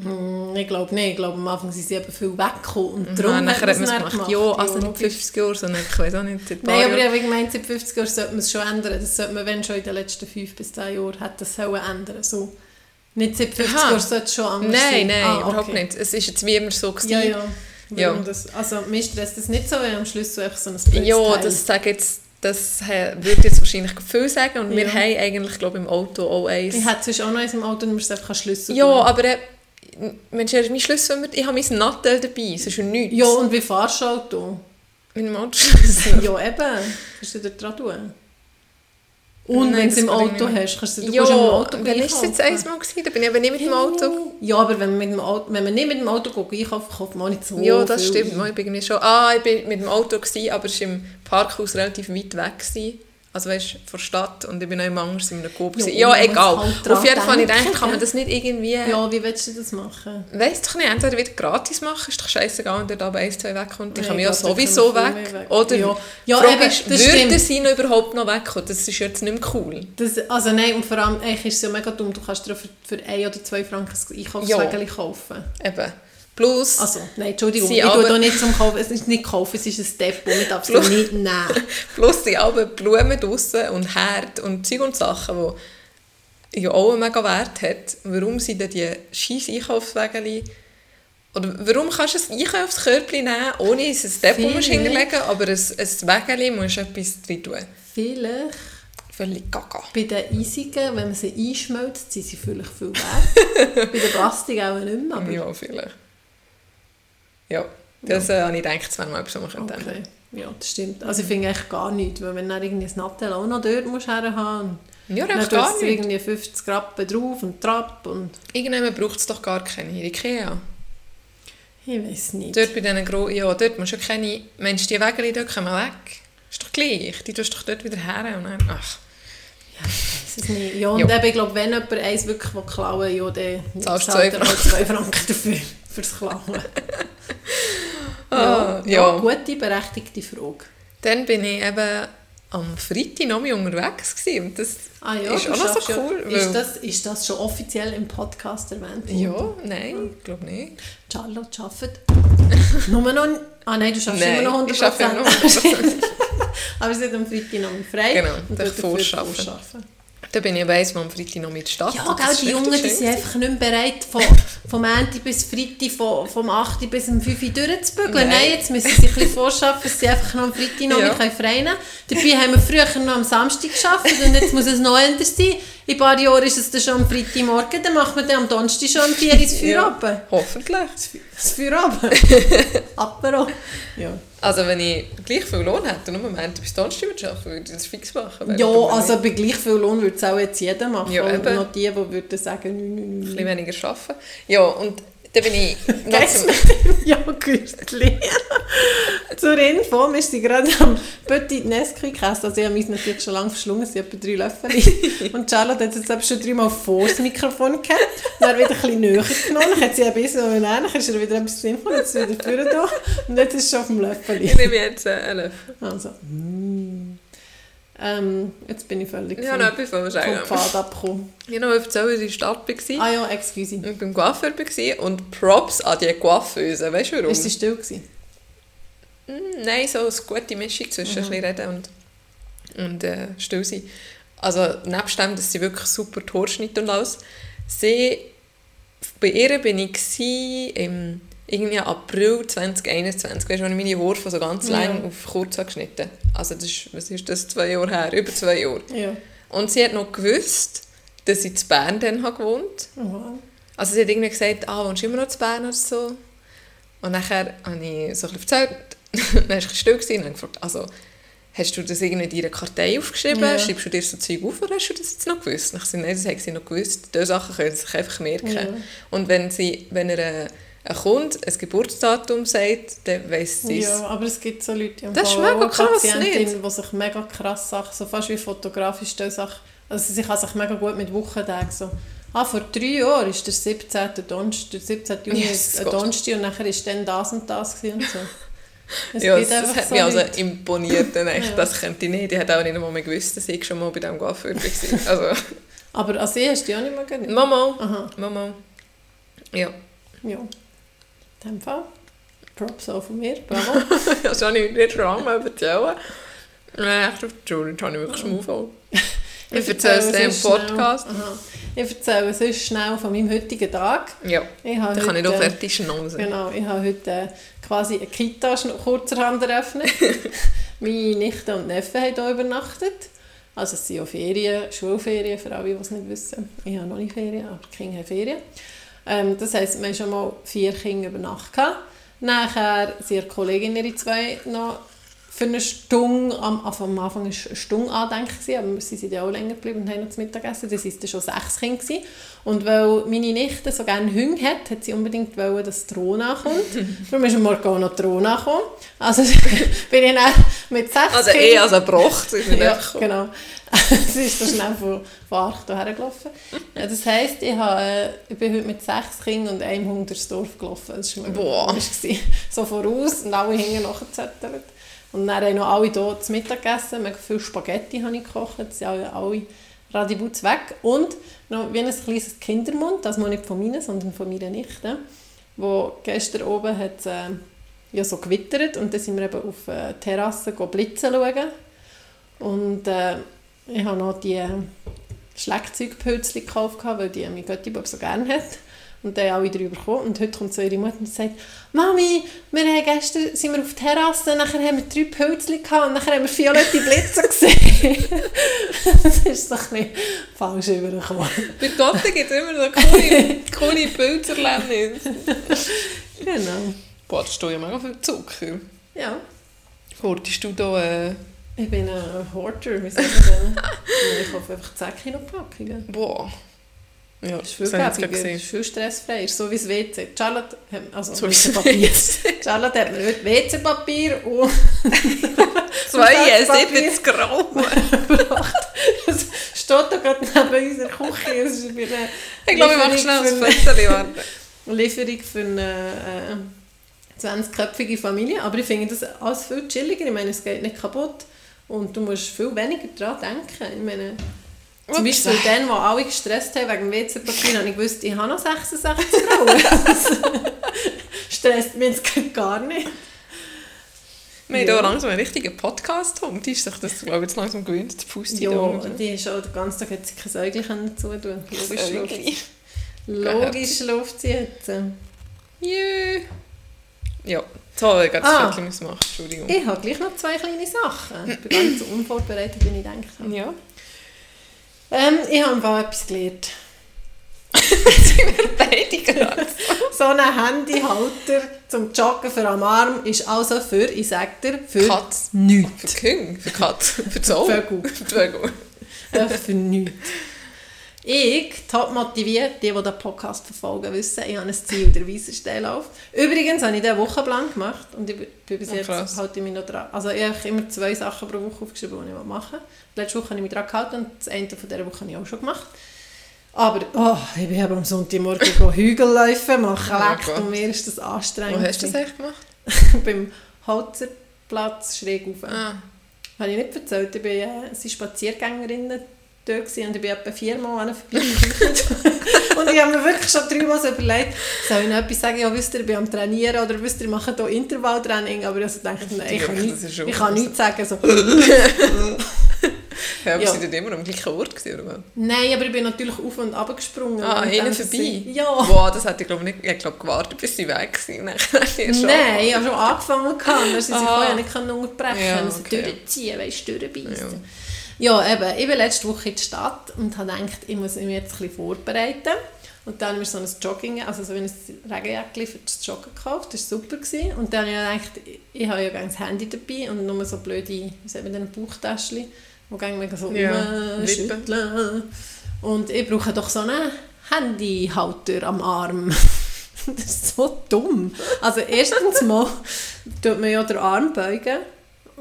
Hm, Ich glaube nicht. Ich glaube, am Anfang sind sie eben viel weggekommen. Und darum hat nachher hat es man es gemacht. gemacht. Ja, also nicht logisch. 50 Jahre, sondern ich weiß auch nicht, seit Nein, aber ich habe gemeint, seit 50 Jahren sollte man es schon ändern. Das sollte man, wenn schon in den letzten 5 bis 10 Jahren, hat das sollen ändern so. Nicht seit 50 Aha. Jahren sollte es schon anders Nein, sein. nein, Ah, überhaupt okay. nicht. Es ist jetzt wie immer so gewesen. Ja, ja. Ja. Das, also, mir stresst das nicht so, weil am Schluss so einfach so ein blödes Ja, das sage jetzt, das würde jetzt wahrscheinlich viel sagen und wir Ja. haben eigentlich, glaube ich, im Auto auch eins. Ich hätte sonst auch noch eins im Auto, du musst einfach Schlüssel Ja, tun. Aber äh, Mensch, mein Schlüssel, ich habe mein Nattel dabei, es ist nichts. Ja, und wie fahrst du Auto? Mit dem Autoschlüssel. ja, eben. Kannst du da dran tun. Und wenn du es im ich Auto hast, kannst du, du Ja, kannst im Auto dann ist es jetzt einmal gewesen, da bin ich aber nicht mit dem Auto. Ja, aber wenn man, mit dem Auto, wenn man nicht mit dem Auto geht, einkaufen, kauft man auch nicht so Ja, das viel. stimmt. Ich bin schon, ah, ich bin mit dem Auto gewesen, aber es war im Parkhaus relativ weit weg. Gewesen. Also weißt du, Stadt und ich bin noch im anders in einem Coop. Ja. Ja, egal. halt Auf jeden Fall, ich denke, kann man das nicht irgendwie... Ja, wie willst du das machen? Weiss doch nicht, entweder wieder gratis machen, ist doch scheißegal, wenn der da bei 1, 2 wegkommt. Ich Ja, kann mich ich ja sowieso weg. weg. Oder Ja. Ja, Frage eben, ist, würde sie noch überhaupt noch wegkommen? Das ist jetzt nicht mehr cool. Das, also nein, und vor allem eigentlich ist es ja mega dumm, du kannst dir für, für 1 oder 2 Franken ein Einkaufswägel kaufen. Eben. Plus, Also, nein, Entschuldigung, Sie ich tue aber- da nicht zum Kaufen, es ist nicht kaufen, es ist ein Depot, man darf es nicht nehmen. plus die alten Blumen draussen und Herd und Zeug und Sachen, die ja auch einen mega Wert hat. Warum sind denn die scheiß Einkaufswägel oder warum kannst du ein Einkaufskörbchen nehmen, ohne es ein Depot musst Vielleicht- hinterlegen, aber ein, ein Wägeli musst du etwas drin tun. Vielleicht Völlig gaga. bei den Eisigen, wenn man sie einschmelzt, sind sie vielleicht viel wert. bei den Plastik auch nicht mehr, aber Ja, vielleicht. Ja, das äh, habe ich gedacht, das wäre mal etwas, was man okay. Ja, das stimmt. Also ich finde eigentlich gar nichts, weil wenn du dann irgendwie ein Nattel auch noch dort musst herhaben Ja, dann gar nicht. irgendwie 50 Rappen drauf und Trapp und Irgendjemand braucht es doch gar keine. In Ikea. ich weiß nicht. Dort bei diesen Gro ja, dort musst du ja keine... Mensch, die Wägel dort kommen weg. Ist doch gleich. Die tust du doch dort wieder her und dann... Ach, weiß es nicht. Ja, und Ja. eben, ich glaube, wenn jemand eins wirklich klauen will, ja, dann Zahlst du zahlt zwei er halt zwei Franken dafür, fürs Klauen. Ah, ja, ja. gute, berechtigte Frage. Dann bin ich eben am Freitag noch mal unterwegs gewesen. und das Ah ja, ist auch noch so ja- cool. Ist weil- das, ist das schon offiziell im Podcast erwähnt worden? ja, nein, ich glaube nicht. Charlotte arbeitet nur noch... Ah nein, du schaffst Nein, immer noch 100%. ich arbeite immer noch 100%. Aber sie hat am Freitag noch frei. Genau, und darf vorschaffen. vorschaffen. Da bin ich weiss, am Freitag noch mit Stadt. Ja, gell, die Jungen die sind einfach nicht mehr bereit, von, vom Montag bis Freitag, von, vom 8. bis um 5 Uhr durchzubügeln. Nein. Nein. jetzt müssen sie sich ein bisschen vorschaffen, dass sie einfach noch am Freitag noch Ja. können. Dabei haben wir früher noch am Samstag gearbeitet und jetzt muss es noch anders sein. In ein paar Jahren ist es dann schon am Freitagmorgen, dann machen wir dann am Donnerstag schon um 4 Uhr das Feuer Ja. Hoffentlich. Das Feuer runter. Apero. Ja. Also wenn ich gleich viel Lohn hätte und nur am Ende bis würde arbeiten, würde ich das fix machen. Ja, also bei gleich viel Lohn würde es auch jetzt jeder machen. Ja, und eben. noch die, die würden sagen, nein, nein, ein nein. bisschen weniger arbeiten. Ja, und dann bin ich noch zum... Joghurtli? Zur Info, wir sind gerade am Petit Nesquik gegessen. Also ich habe mich natürlich schon lange verschlungen, es sind etwa drei Löffel. Und Charlotte hat jetzt eben schon dreimal vor das Mikrofon gehabt. Dann wieder ein bisschen näher genommen, dann hat sie ein bisschen und dann ist er wieder etwas sinnvoll, jetzt ist er wieder vorne da. Und jetzt ist es schon auf dem Löffel. Ich nehme jetzt äh, einen Löffel. Also, mm. Ähm, jetzt bin ich völlig Ich habe noch etwas von vom. Pfad abgekommen. Ich habe noch erzählt, dass ich in der Stadt war. Ah ja, excuse. Und beim Coiffeur war und Props an die Coiffeuse. Weißt du warum? Ist sie still gewesen? Mm, Nein, so eine gute Mischung zwischen ein bisschen reden und, und äh, still sein. Also nebst dem, dass sie wirklich super schneidet und alles. Sie, bei ihr bin ich im irgendwie April 2021. Weißt du, als ich meine Haare so ganz Ja. lang auf kurz habe geschnitten Also das ist, was ist das, zwei Jahre her? Über zwei Jahre. Ja. Und sie hat noch gewusst, dass ich in Bern dann habe gewohnt Wow. Also sie hat irgendwie gesagt, ah, wohnst du immer noch in Bern oder so? Und nachher habe ich so ein bisschen erzählt, dann war ich still gewesen und habe gefragt, also, hast du das irgendwie in deiner Kartei aufgeschrieben? Ja. Schreibst du dir so Zeug auf oder hast du das jetzt noch gewusst? Und ich sagte, nein, das hat sie noch gewusst. Diese Sachen können sie sich einfach merken. Ja. Und wenn, sie, wenn er äh, ein Kunde ein Geburtsdatum sagt, dann weiss sie es. Ja, aber es gibt so Leute, die haben Das ist eine krass, Patientin, die sich mega krass Sachen, so fast wie fotografisch Sachen, also sie kann sich mega gut mit Wochentagen so, ah, vor drei Jahren ist der 17. Donnerstag, der 17. Juni ist ein. Donnerstag und nachher ist dann das und das gewesen und so. Es Ja, das, hat so mich also imponiert. Dann echt, Ja. Das könnte ich nicht. Ich hätte auch nicht einmal mehr gewusst, dass ich schon mal bei diesem Coiffeur war. Also, Aber an sie hast du ja auch nicht mehr gehört. Mama, Aha, Mama. Ja. ja. In dem Fall. Props auch von mir, bravo. Das habe ich nicht schon lange erzählen. Nein, echt auf die Schule, das habe ich wirklich schon Ich erzähle es dir im Podcast. Ich erzähle sonst schnell von meinem heutigen Tag. Ja, Ich dann kann ich heute, fertig schnauzen. Genau, ich habe heute äh, quasi eine Kita kurzerhand eröffnet. Meine Nichte und Neffe haben hier übernachtet. Also es sind ja Ferien, Schulferien, für alle, die es nicht wissen. Ich habe noch nicht Ferien, aber die Kinder haben Ferien. Ähm, das heisst, wir haben schon mal vier Kinder über Nacht gehabt. Nachher sind ihre Kollegin, ihre zwei, noch für eine Stunde, am, also am Anfang war eine Stunde andenken, aber sie sind ja auch länger geblieben und haben noch zu Mittag gegessen. Das waren schon sechs Kinder. Gewesen. Und weil meine Nichte so gerne Hunde hat, hat sie unbedingt wollen, dass die Rona kommt. Darum ist am Morgen auch noch die Rona gekommen. Also bin ich dann mit sechs Also eh als ein Bruch. sind wir ja, genau. Sie ist so schnell von, von 8 hierher gelaufen. Ja, das heisst, ich, habe, äh, ich bin heute mit sechs Kindern und einem Hund durchs Dorf gelaufen. Das war mir Boah. So voraus und alle hinten nachgezettelt. Und dann haben noch alle hier zu Mittag gegessen. Mega viel Spaghetti habe ich gekocht. Jetzt sind alle, alle Radibutz weg. Und noch wie ein kleines Kindermund, das mal nicht von meinen, sondern von meiner Nichte, wo gestern oben hat, äh, ja, so gewittert und dann sind wir eben auf äh, Terrasse blitzen schauen. Und äh, ich habe noch die äh, Schlagzeugpölzchen gekauft, weil die mein Göttibub so gerne hat. Und dann alle drüber gekommen. Und heute kommt so ihre Mutter und sagt, Mami, wir haben gestern sind wir auf der Terrasse, nachher haben wir drei Pölzchen gehabt und nachher haben wir violette Blitze gesehen. das ist so ein bisschen falsch übergekommen. Bei Gott gibt es immer so coole, coole Pilzerlebnisse. Genau. Boah, da steht ja mega viel Zucker. Ja. Hortest du da... Äh, Ich bin ein Horter, wie sagt man das? Ich kaufe einfach 10 Kilo Packungen. boah. Ja, Das ist viel gäbiger, ist viel stressfrei. Ist so wie das WC. Charlotte, hat- also So WC-Papier. Charlotte hat mir heute WC-Papier und 72 Gramm. gebracht. Es steht da gerade neben unserer Küche. Es ist eine Ich glaube, ich mache schnell ein Foto. Lieferung für eine äh, 20-köpfige Familie. Aber ich finde das alles viel chilliger. Ich meine, es geht nicht kaputt. Und du musst viel weniger daran denken. Ich meine, zum. Beispiel dann, wo alle gestresst haben wegen dem WC-Papier, habe ich gewusst, ich habe noch 66 Frauen. stresst mich jetzt gar nicht. Wir haben Ja. hier langsam einen richtigen Podcast. Und die ist sich das, glaube jetzt langsam gewöhnt. Die Pusti Ja, die ist auch den ganzen Tag hat sie kein Säugling können zutun. Logisch, läuft, logisch läuft sie jetzt. Jö. Ja, so ich Ah. das Foto müssen machen. Entschuldigung. Ich habe gleich noch zwei kleine Sachen. Ich bin so unvorbereitet, wie ich habe. Ja. Ähm, ich habe einfach etwas gelernt. Beide gerade. So ein Handyhalter zum Joggen für am Arm ist also für, ich sage dir, für Katz. nichts. Für Küng, für Katz, für Zoll. Vögel. Vögel. Äh, für nichts. Ich, top motiviert, die, die den Podcast verfolgen, wissen, ich habe ein Ziel, der Weissensteillauf. Übrigens habe ich den Wochenplan gemacht und ich bin bis Oh, jetzt krass. halte ich mich noch dran. Also ich habe immer zwei Sachen pro Woche aufgeschrieben, die ich machen will. Letzte Woche habe ich mich dran gehalten und das eine von dieser Woche habe ich auch schon gemacht. Aber oh, ich bin am Sonntagmorgen Hügelläufe machen, Oh leck, und mir ist das anstrengend. Wo hast du das eigentlich gemacht? Beim Holzerplatz schräg rauf. Ah. Habe ich nicht erzählt, ich war äh, sie Dort gewesen und ich bin etwa viermal vorbeigekommen. und ich habe mir wirklich schon dreimal so überlegt, soll ich noch etwas sagen, ja wisst ihr, ich bin am Trainieren oder wisst ihr, ich mache hier Intervalltraining, aber ich also dachte, nein, ich kann, Das nicht, ist schon ich kann nichts sagen. So. Ja, aber Ja. sind immer am gleichen Ort gewesen, oder was? Nein, aber ich bin natürlich auf und ab gesprungen. Ah, hinten vorbei? sie- Ja. Boah, das hätte ich glaube nicht... Ich habe glaube gewartet, bis sie weg sind. Habe Nein, ich habe schon angefangen, dann sind sie Aha. vorher nicht können unterbrechen Ja, können. Also okay. durchziehen, weißt du, durchbeissen. Ja. Ja, eben, ich bin letzte Woche in die Stadt und habe gedacht, ich muss mich jetzt ein bisschen vorbereiten. Und dann habe ich mir so ein Jogging, also so ein Regenjäckchen für das Joggen gekauft, das war super. Gewesen. Und dann habe ich gedacht, ich, habe ja gerne das Handy dabei und nur so blöde, wie sagt man denn, Bauchtäschchen, gehen mega so Ja, rumschütteln. Und ich brauche doch so einen Handyhalter am Arm. das ist so dumm. Also erstens mal tut man ja den Arm beugen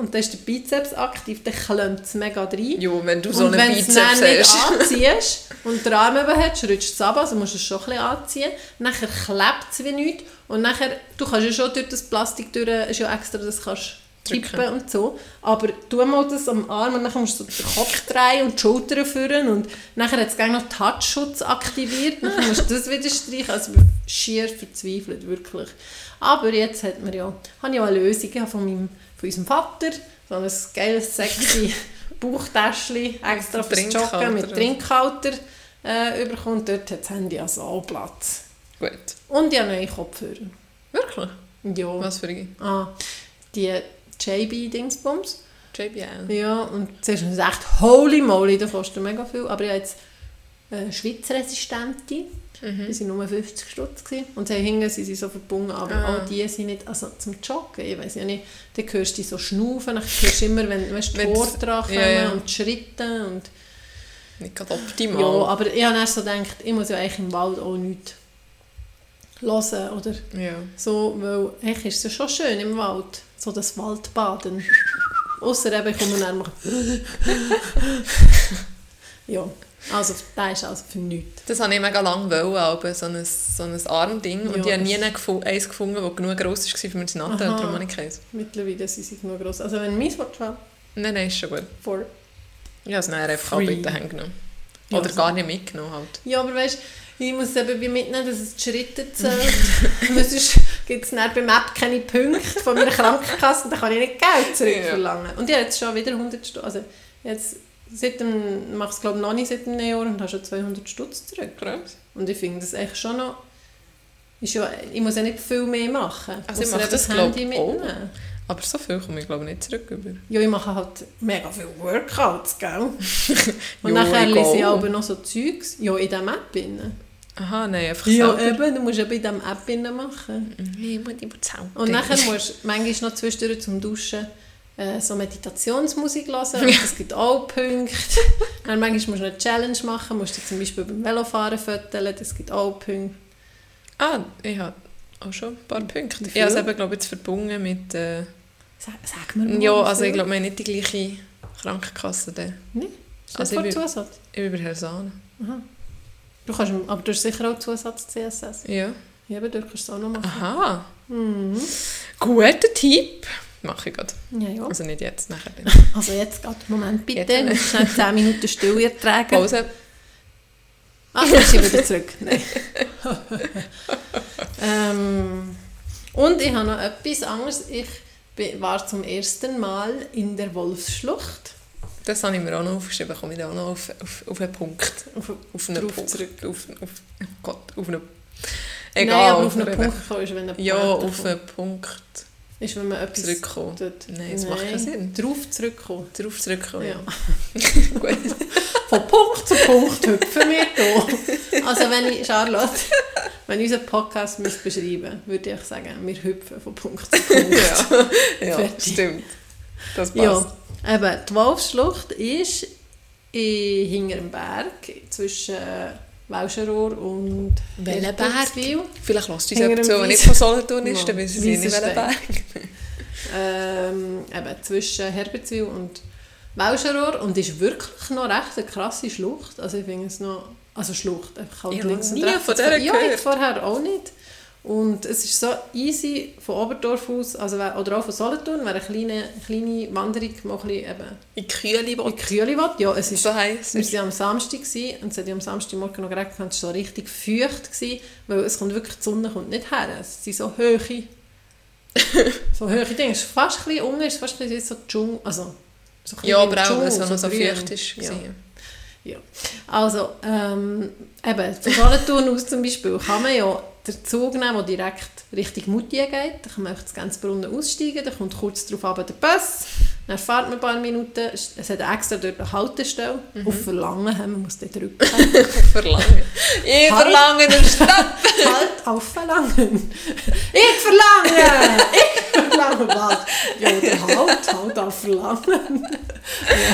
und dann ist der Bizeps aktiv, dann klemmt es mega rein. Ja, wenn du so und einen wenn du es Bizeps dann nicht hast. anziehst und den Arm eben hast, rutscht es ab, also musst du es schon ein bisschen anziehen. Nachher klebt es wie nichts und nachher, du kannst ja schon durch das Plastik durch, ist ja extra, das kannst tippen und so, aber tu mal das am Arm und dann musst du so den Kopf drehen und die Schultern führen und nachher hat es gleich noch Touchschutz aktiviert, dann musst du das wieder streichen, also ich bin schier verzweifelt, wirklich. Aber jetzt hat man ja, habe ich ja eine Lösung von, meinem, von unserem Vater, so ein geiles, sexy Bauchtäschchen extra fürs. Joggen mit Trinkhalter äh, bekommen. Dort hat das Handy also auch Platz. Gut. Und ich habe neue Kopfhörer. Wirklich? Ja. Was für eine? Ah, die JB-Dingsbums. JBL. Ja, und zuerst habe ich gedacht, holy moly, das kostet mega viel. Aber ich habe jetzt äh, schwitzresistente. Mhm. Die waren nur 50 Stutz. Und sie hinten sind sie so verbunden, aber Ah. auch die sind nicht, also zum Joggen, ich weiß ja nicht, dann hörst du die so schnaufen, dann hörst du immer, wenn weißt, die Worte dran kommen ja, ja. und die Schritte und Nicht gerade optimal. ja, aber ich habe erst so gedacht, ich muss ja eigentlich im Wald auch nichts hören oder Ja. so, weil eigentlich ist es ja schon schön im Wald, so das Waldbaden. Ausser eben, ich komme dann machen. ja, also der ist also für nichts. Das habe ich mega lange wollen, aber so ein, so ein Armding. Und Ja, ich habe nie das- einen gefu- eins gefunden, das genug gross war, für mir zu natten. Aha. Darum habe ich keins. Mittlerweile sind sie genug gross. Also wenn meins willst, du Nein, nein, ist schon gut. vor. Ich habe es dann einfach Free. hängen genommen. Ja, Oder also- gar nicht mitgenommen halt. Ja, aber weißt ich muss es eben wie mitnehmen, dass es die Schritte zählt. Sonst gibt es dann beim App keine Punkte von meiner Krankenkasse und dann kann ich nicht Geld zurückverlangen. Und ich habe jetzt schon wieder 100 Stutz. Also jetzt seit dem, mache es glaube ich noch nicht seit einem Jahr und habe schon 200 Stutz zurück. Krass. Und ich finde das echt schon noch... Ist ja, ich muss ja nicht viel mehr machen. Also ich mache das, glaub Handy ich, mitnehmen. Aber so viel komme ich glaube ich nicht zurück über. Ja, ich mache halt mega viele Workouts, gell? Und Ja, nachher ich lese ich aber noch so Zeugs. Ja, in dieser App. drin. Aha, nein, einfach Ja, selber. eben, du musst eben in dieser App machen. Ich muss immer selber. Und nachher musst du manchmal noch zwischendurch zum Duschen äh, so Meditationsmusik hören. Und Es gibt auch Punkte. Dann manchmal musst du eine Challenge machen. Musst du zum Beispiel beim Velofahren fotografieren. Das gibt auch Punkte. Ah, ich habe auch schon ein paar Punkte. Wie Ich habe es eben, glaube ich, jetzt verbunden mit... Äh, Sag, sag mir mal. ja, also ich glaube, wir haben nicht die gleiche Krankenkasse. Dann. Ist Also ich bin- Zusatz? Ich bin bei Herrn Sahne. Aha. Du kannst, aber du hast sicher auch Zusatz CSS. Ja. Ja, aber du kannst es auch noch machen. Aha. Mhm. Guter Tipp. Mache ich gerade. Ja, ja. Also nicht jetzt, nachher. dann. Also jetzt gerade, Moment bitte, Jetzt. ich muss schnell 10 Minuten Stille ertragen. Pause. Ach, dann ist sie wieder zurück. Nein. ähm, und ich habe noch etwas anderes. Ich war zum ersten Mal in der Wolfsschlucht. Das habe ich mir auch noch aufgeschrieben. Komme ich da auch noch auf, auf, auf einen Punkt. Auf, Auf einen Punkt. zurück. Auf, auf, oh Gott, auf einen... Nein, Egal. aber auf einen einen- Punkt kommen ist, wenn eine Ja, auf einen Punkt Ist, wenn man etwas zurückkommen. tut. Nein, das macht keinen Sinn. Drauf zurückkommen. Darauf zurückkommen, ja. Ja. Gut. Von Punkt zu Punkt hüpfen wir hier. Also wenn ich, Charlotte, wenn ich unseren Podcast müsste beschreiben würde ich sagen, wir hüpfen von Punkt zu Punkt. ja, ja stimmt. Das passt. Ja, eben, die Wolfsschlucht ist in, hinter dem Berg zwischen Welscherohr und Welchen Berg? Herbertswil. Vielleicht Hinter jemand dem zu, der nicht von Solothurn ist, dann wissen sie nicht, welchen Weissenstein. Berg. Ähm, eben zwischen Herbertswil und Welscherohr und ist wirklich noch recht eine krasse Schlucht. Also ich finde es noch, also Schlucht, einfach halt Ich habe links noch und nie rechts. von dieser Ja, ich vorher auch nicht. Und es ist so easy von Oberdorf aus, also, oder auch von Solothurn, wer eine kleine, kleine Wanderung mal ein bisschen eben In Kühle, in Kühle will. Ja, es ist so heisst Wir waren am Samstag gewesen, und es hat ja am Samstagmorgen noch geregnet, es war so richtig feucht, gewesen, weil es kommt wirklich, die Sonne kommt nicht her. Es sind so hohe, so hohe Dinge. Es ist fast ein bisschen unten, es ist fast ein bisschen so Dschungel, also so Ja, aber auch, weil es noch so grün. feucht ist. Ja. Ja. Also, ähm, eben, von Solothurn aus zum Beispiel kann man ja den Zug nehmen, der direkt Richtung Moutier geht. Da kann man einfach das ganze Brunnen aussteigen, dann kommt kurz darauf aber der Bus, dann fährt man ein paar Minuten, es hat extra dort eine Haltestelle, auf Verlangen, haben, man muss dort drücken. Verlangen. Ich Halt. verlange den Stadt. halt auf Verlangen. Ich verlange! Ich verlange was? Ja, der halt, halt auf Verlangen.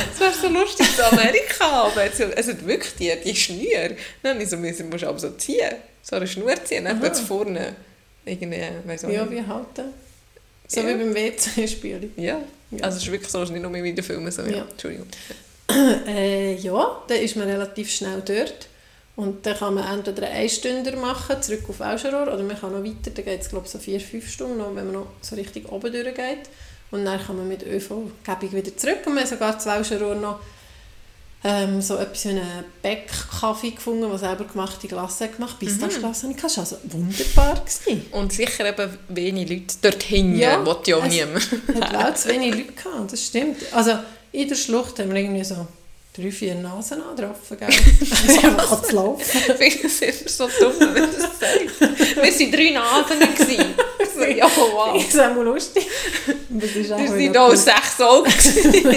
Das wäre so lustig in Amerika. Aber es, es hat wirklich die, die Schnür. Dann müssen, musst du aber so ziehen. So eine Schnur ziehen. Dann es vorne irgendwie, weiss auch Ja, wie halten. So Ja. wie beim WC-Spielen. Ja. Ja. Also es ist wirklich so, es ist nicht nur wieder filmen. So, ja. Entschuldigung. Äh, ja, dann ist man relativ schnell dort. Und dann kann man entweder einen Stünder machen, zurück auf Welscherohr, oder man kann noch weiter, dann geht es glaube ich so vier, fünf Stunden, noch, wenn man noch so richtig oben durchgeht. Und dann kann man mit ÖV-Gebung wieder zurück und haben sogar zu Welscherohr noch ähm, so etwas wie einen Beck-Kaffee gefunden, der selber gemachte Glasse hat gemacht, Pistachglasse. Mhm. Das war also wunderbar. Gewesen. Und sicher eben wenig Leute dort hinten, Ja, will ja auch es- niemand. hat auch zu wenig Leute gehabt, das stimmt. Also in der Schlucht haben wir irgendwie so drei, vier Nasen angetroffen, gell? Also einfach zu laufen. Ich finde es immer so dumm, wenn du das sagst. Wir waren drei Nasen. gewesen. So, ja, wow. Das ist auch mal lustig. Das ist auch Wir waren auch sechs Augen.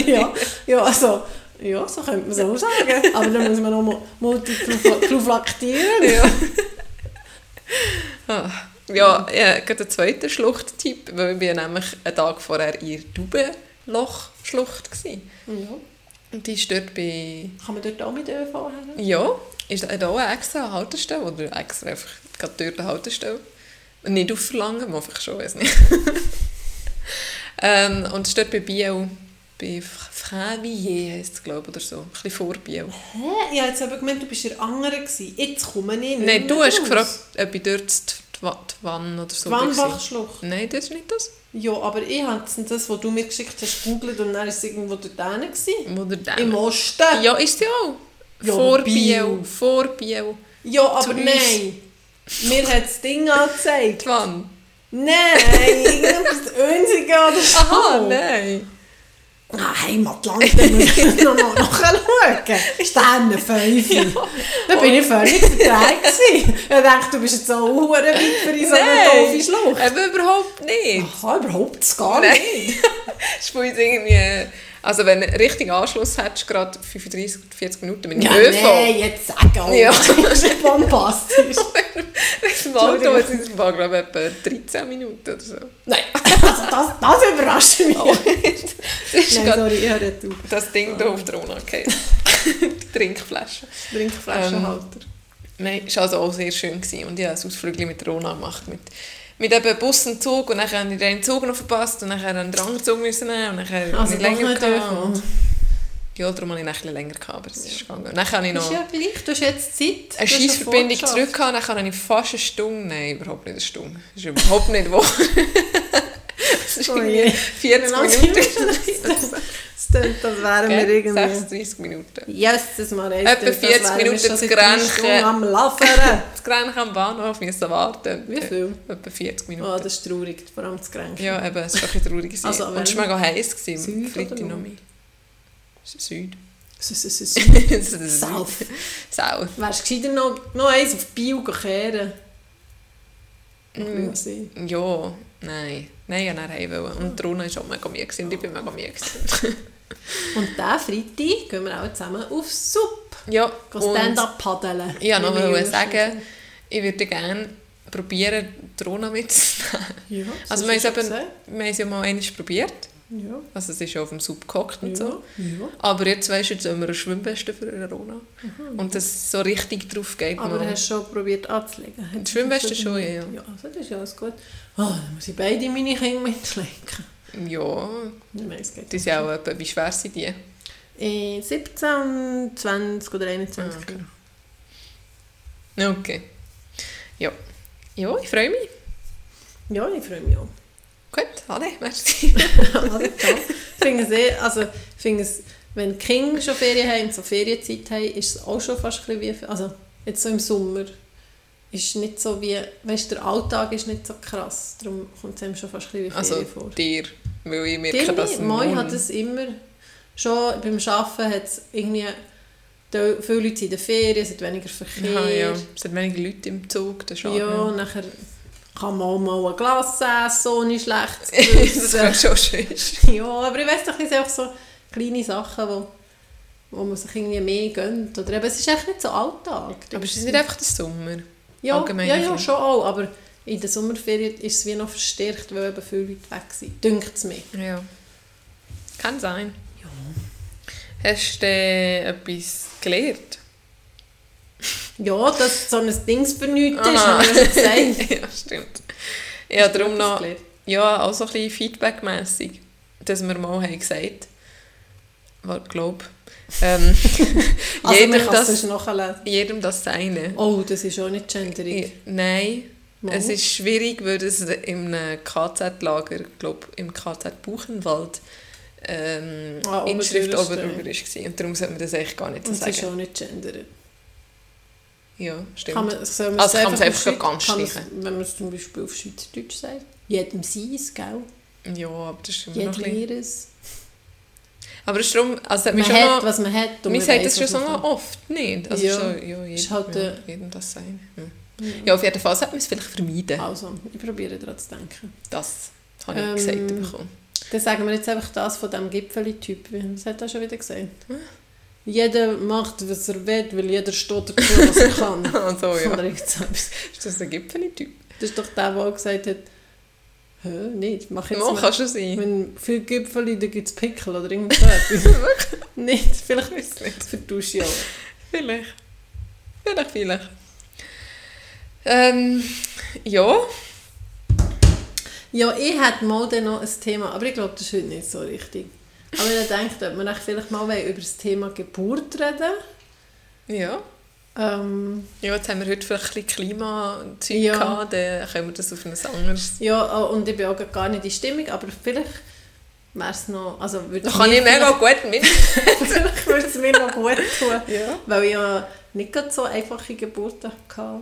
ja, ja, also, ja, so könnte man es auch sagen. Aber dann muss man noch mu- multipluflaktieren. ja. Ah. Ja, ja, gerade einen zweiten Schluchttipp, weil wir nämlich einen Tag vorher in der Dubenloch-Schlucht waren. Ja. Und die ist dort bei... Kann man dort auch mit ÖV haben? Ja, ist da auch eine extra Haltestelle oder extra einfach gerade dort eine Haltestelle. Nicht auf Verlangen, aber einfach schon, weiß nicht. ähm, und es ist dort bei Biel bei Frävier heisst es, glaube ich, oder so. Ein bisschen vor Biel. Hä? Ich habe jetzt aber gemeint, du bist der andere gewesen. Jetzt komme ich nicht Nein, du hast raus. gefragt, ob ich dort die die Wanne oder so. Wannbachschlucht. Nein, das ist nicht das. Ja, aber ich habe das, was du mir geschickt hast, gegoogelt und dann war es irgendwo dort gewesen. Wo Dämmer- Im Osten. Ja, ist sie auch. Ja, vor. Biel. Vor Biel. Ja, aber Zu uns. nein. Mir hat das Ding angezeigt. Die Wanne. Nein, irgendwas Önsiger oder so. Aha, nein. Ah, Heimatland, da muss ich noch mal nachschauen. Sterne 5. Da bin ich völlig verdreht. gewesen. Ich dachte, du bist jetzt so hure weit für in so eine doofe Schlucht. eben überhaupt nicht. Aha, überhaupt gar Nein. nicht. Das ist bei uns irgendwie... Also wenn du einen richtigen Anschluss hättest, gerade 35, 40 Minuten mit dem Ja, ÖV. nein, jetzt sag auch. Ja. Das ist bombastisch. Im Auto ist es glaube ich, etwa 13 Minuten oder so. Nein, also das, das überrascht mich. Das ist Nein, sorry, ich höre du. das Ding da auf der Rona gefallen. Die Trinkflasche. Trinkflaschenhalter. Nein, es war also auch sehr schön. Gewesen. Und ich habe ein Ausflügel mit Rona gemacht. Mit, mit eben Bus und Zug. Und dann habe ich den Zug noch verpasst. Und dann habe ich einen anderen Zug müssen nehmen. Und dann habe ich Also nicht länger nicht gehabt. Ja, darum habe ich noch ein bisschen länger gehabt. Aber es ist gegangen. Dann habe ich Ist noch ja gleich, du hast jetzt Zeit. eine Scheissverbindung zurück gehabt. Dann habe ich fast eine Stunde... Nein, überhaupt nicht eine Stunde. Das ist überhaupt nicht wahr. Es ist Oh irgendwie je. 40 Wie lange sind wir Minuten. Das klingt, als wären wir irgendwie... 36 Minuten. Jesus, mal Etwa 40 Minuten zu Grenchen. am Laffern. Das Grenchen am Bahnhof müssen warten. Wie viel? Etwa 40 Minuten. Oh, das ist traurig, vor allem zu Grenchen. Ja, eben, es war ein bisschen traurig. Also, Und es war mega heiß. am Freitag noch mehr. Süd. South. South. Wärst du gescheiter noch, noch eins auf Bio kehren? Mm. Ja. Ja, nein. Nein, ich wollte heim. wollen. Und Rona war auch mega müde und ich bin mega müde. Und diesen Freitag gehen wir auch zusammen auf Sup. ja, Gehen Stand-up paddeln. wollte noch uns sagen, ich würde gerne probieren, die Rona mitzunehmen. Ja, Also wir haben es ja mal einmal probiert. Ja. Also es ist ja auf dem Sub gehockt und so. Ja. ja. Aber jetzt weisst du, jetzt haben wir eine Schwimmweste für eine Rona. Und dass es so richtig drauf geht. Aber mal. hast du schon probiert anzulegen? Die Schwimmweste das schon, ja, ja. Ja, also das ist ja alles gut. Oh, dann muss ich beide meine Kinder mitlegen. Ja, Ich weiss, geht die sind auch etwa, wie schwer sind die? Äh, 17 und 20 oder 21 Ah, okay. Kilo. Okay. Ja. Ja, ich freue mich. Ja, ich freue mich auch. Gut, alle, merci. also, ja. Ich finde es eh, also, finde es, wenn die Kinder schon Ferien haben und so Ferienzeit haben, ist es auch schon fast ein bisschen wie, also jetzt so im Sommer, ist nicht so wie, weißt du, der Alltag ist nicht so krass, darum kommt es einem schon fast ein bisschen wie Also Ferien vor. dir, weil ich merke, Dir dass? Moi hat es immer, schon beim Arbeiten hat es irgendwie, viele Leute in der Ferien, es hat weniger Verkehr. Ja, ja. Es sind weniger Leute im Zug, das ist schade. Ja, nachher kann man auch mal ein Glas essen, ohne schlechtes das Gewissen. wäre schon schön. ja, aber ich weiss doch, es sind einfach so kleine Sachen, wo, wo man sich irgendwie mehr gönnt. Oder eben, es ist echt nicht so Alltag. Aber es ist nicht einfach der Sommer. ja, allgemein ja, ja, schon auch, aber in der Sommerferien ist es wie noch verstärkt, weil eben viele Leute weg sind. Dünkt es mir. Ja. Kann sein. Hast du äh, etwas gelernt? Ja, dass so ein Dings für nichts ist, Aha. habe ich ja schon gesagt. ja, stimmt. Ja, Hast darum noch, gelernt? ja, auch so ein bisschen feedbackmässig, dass wir mal haben gesagt haben, glaube ähm, Also jedem, das, jedem das Seine. Oh, das ist auch nicht genderig. Nein, Mal. es ist schwierig, weil das im KZ-Lager, glaube im KZ Buchenwald, ähm, Ah, Inschrift oben drüber war. Und darum sollte man das eigentlich gar nicht so Und es ist sagen. auch nicht genderig. Ja, stimmt. Kann man, Also kann man es einfach Schweiz- ganz es- streichen. Wenn man es zum Beispiel auf Schweizerdeutsch sagt. Jedem seins, gell? ja, aber das ist immer noch ein Jedem bisschen... ihres. Aber es ist darum, also hat Man schon hat, noch... was man hat. und man sagt das schon so oft nicht. Also Ja. so, ja, jedem, Ist halt, ja, jedem das sein. Ja. ja, auf jeden Fall sollte man es vielleicht vermeiden. Also, ich probiere daran zu denken. Das habe ich Ähm, gesagt bekommen. Dann sagen wir jetzt einfach das von diesem Gipfeli-Typ. Was hat er schon wieder gesagt? Jeder macht, was er will, weil jeder steht dazu, was er kann. Ah, so, ja. Oder. Ist das ein Gipfeli-Typ? Das ist doch der, der auch gesagt hat, hä, nicht, mach jetzt Mo, mal. kann schon sein. Wenn viel Gipfeli, dann gibt es Pickel oder irgend so etwas. nicht, vielleicht Weiß nicht. vertausche ich auch. Vielleicht. Vielleicht, vielleicht. Ähm, ja. Ja, ich hätte mal dann noch ein Thema, aber ich glaube, das ist heute nicht so richtig. Aber ich denke, ob wir vielleicht mal über das Thema Geburt reden Ja. ähm, Ja, jetzt haben wir heute vielleicht ein bisschen Klimazeug Ja. gehabt, dann können wir das auf ein anderes... Ja, oh, und ich bin auch gar nicht in Stimmung, aber vielleicht wäre es noch... Also würde Da kann ich mega gut mit. Vielleicht würde es mir noch gut tun. Ja. Weil ich ja nicht so einfache Geburten hatte.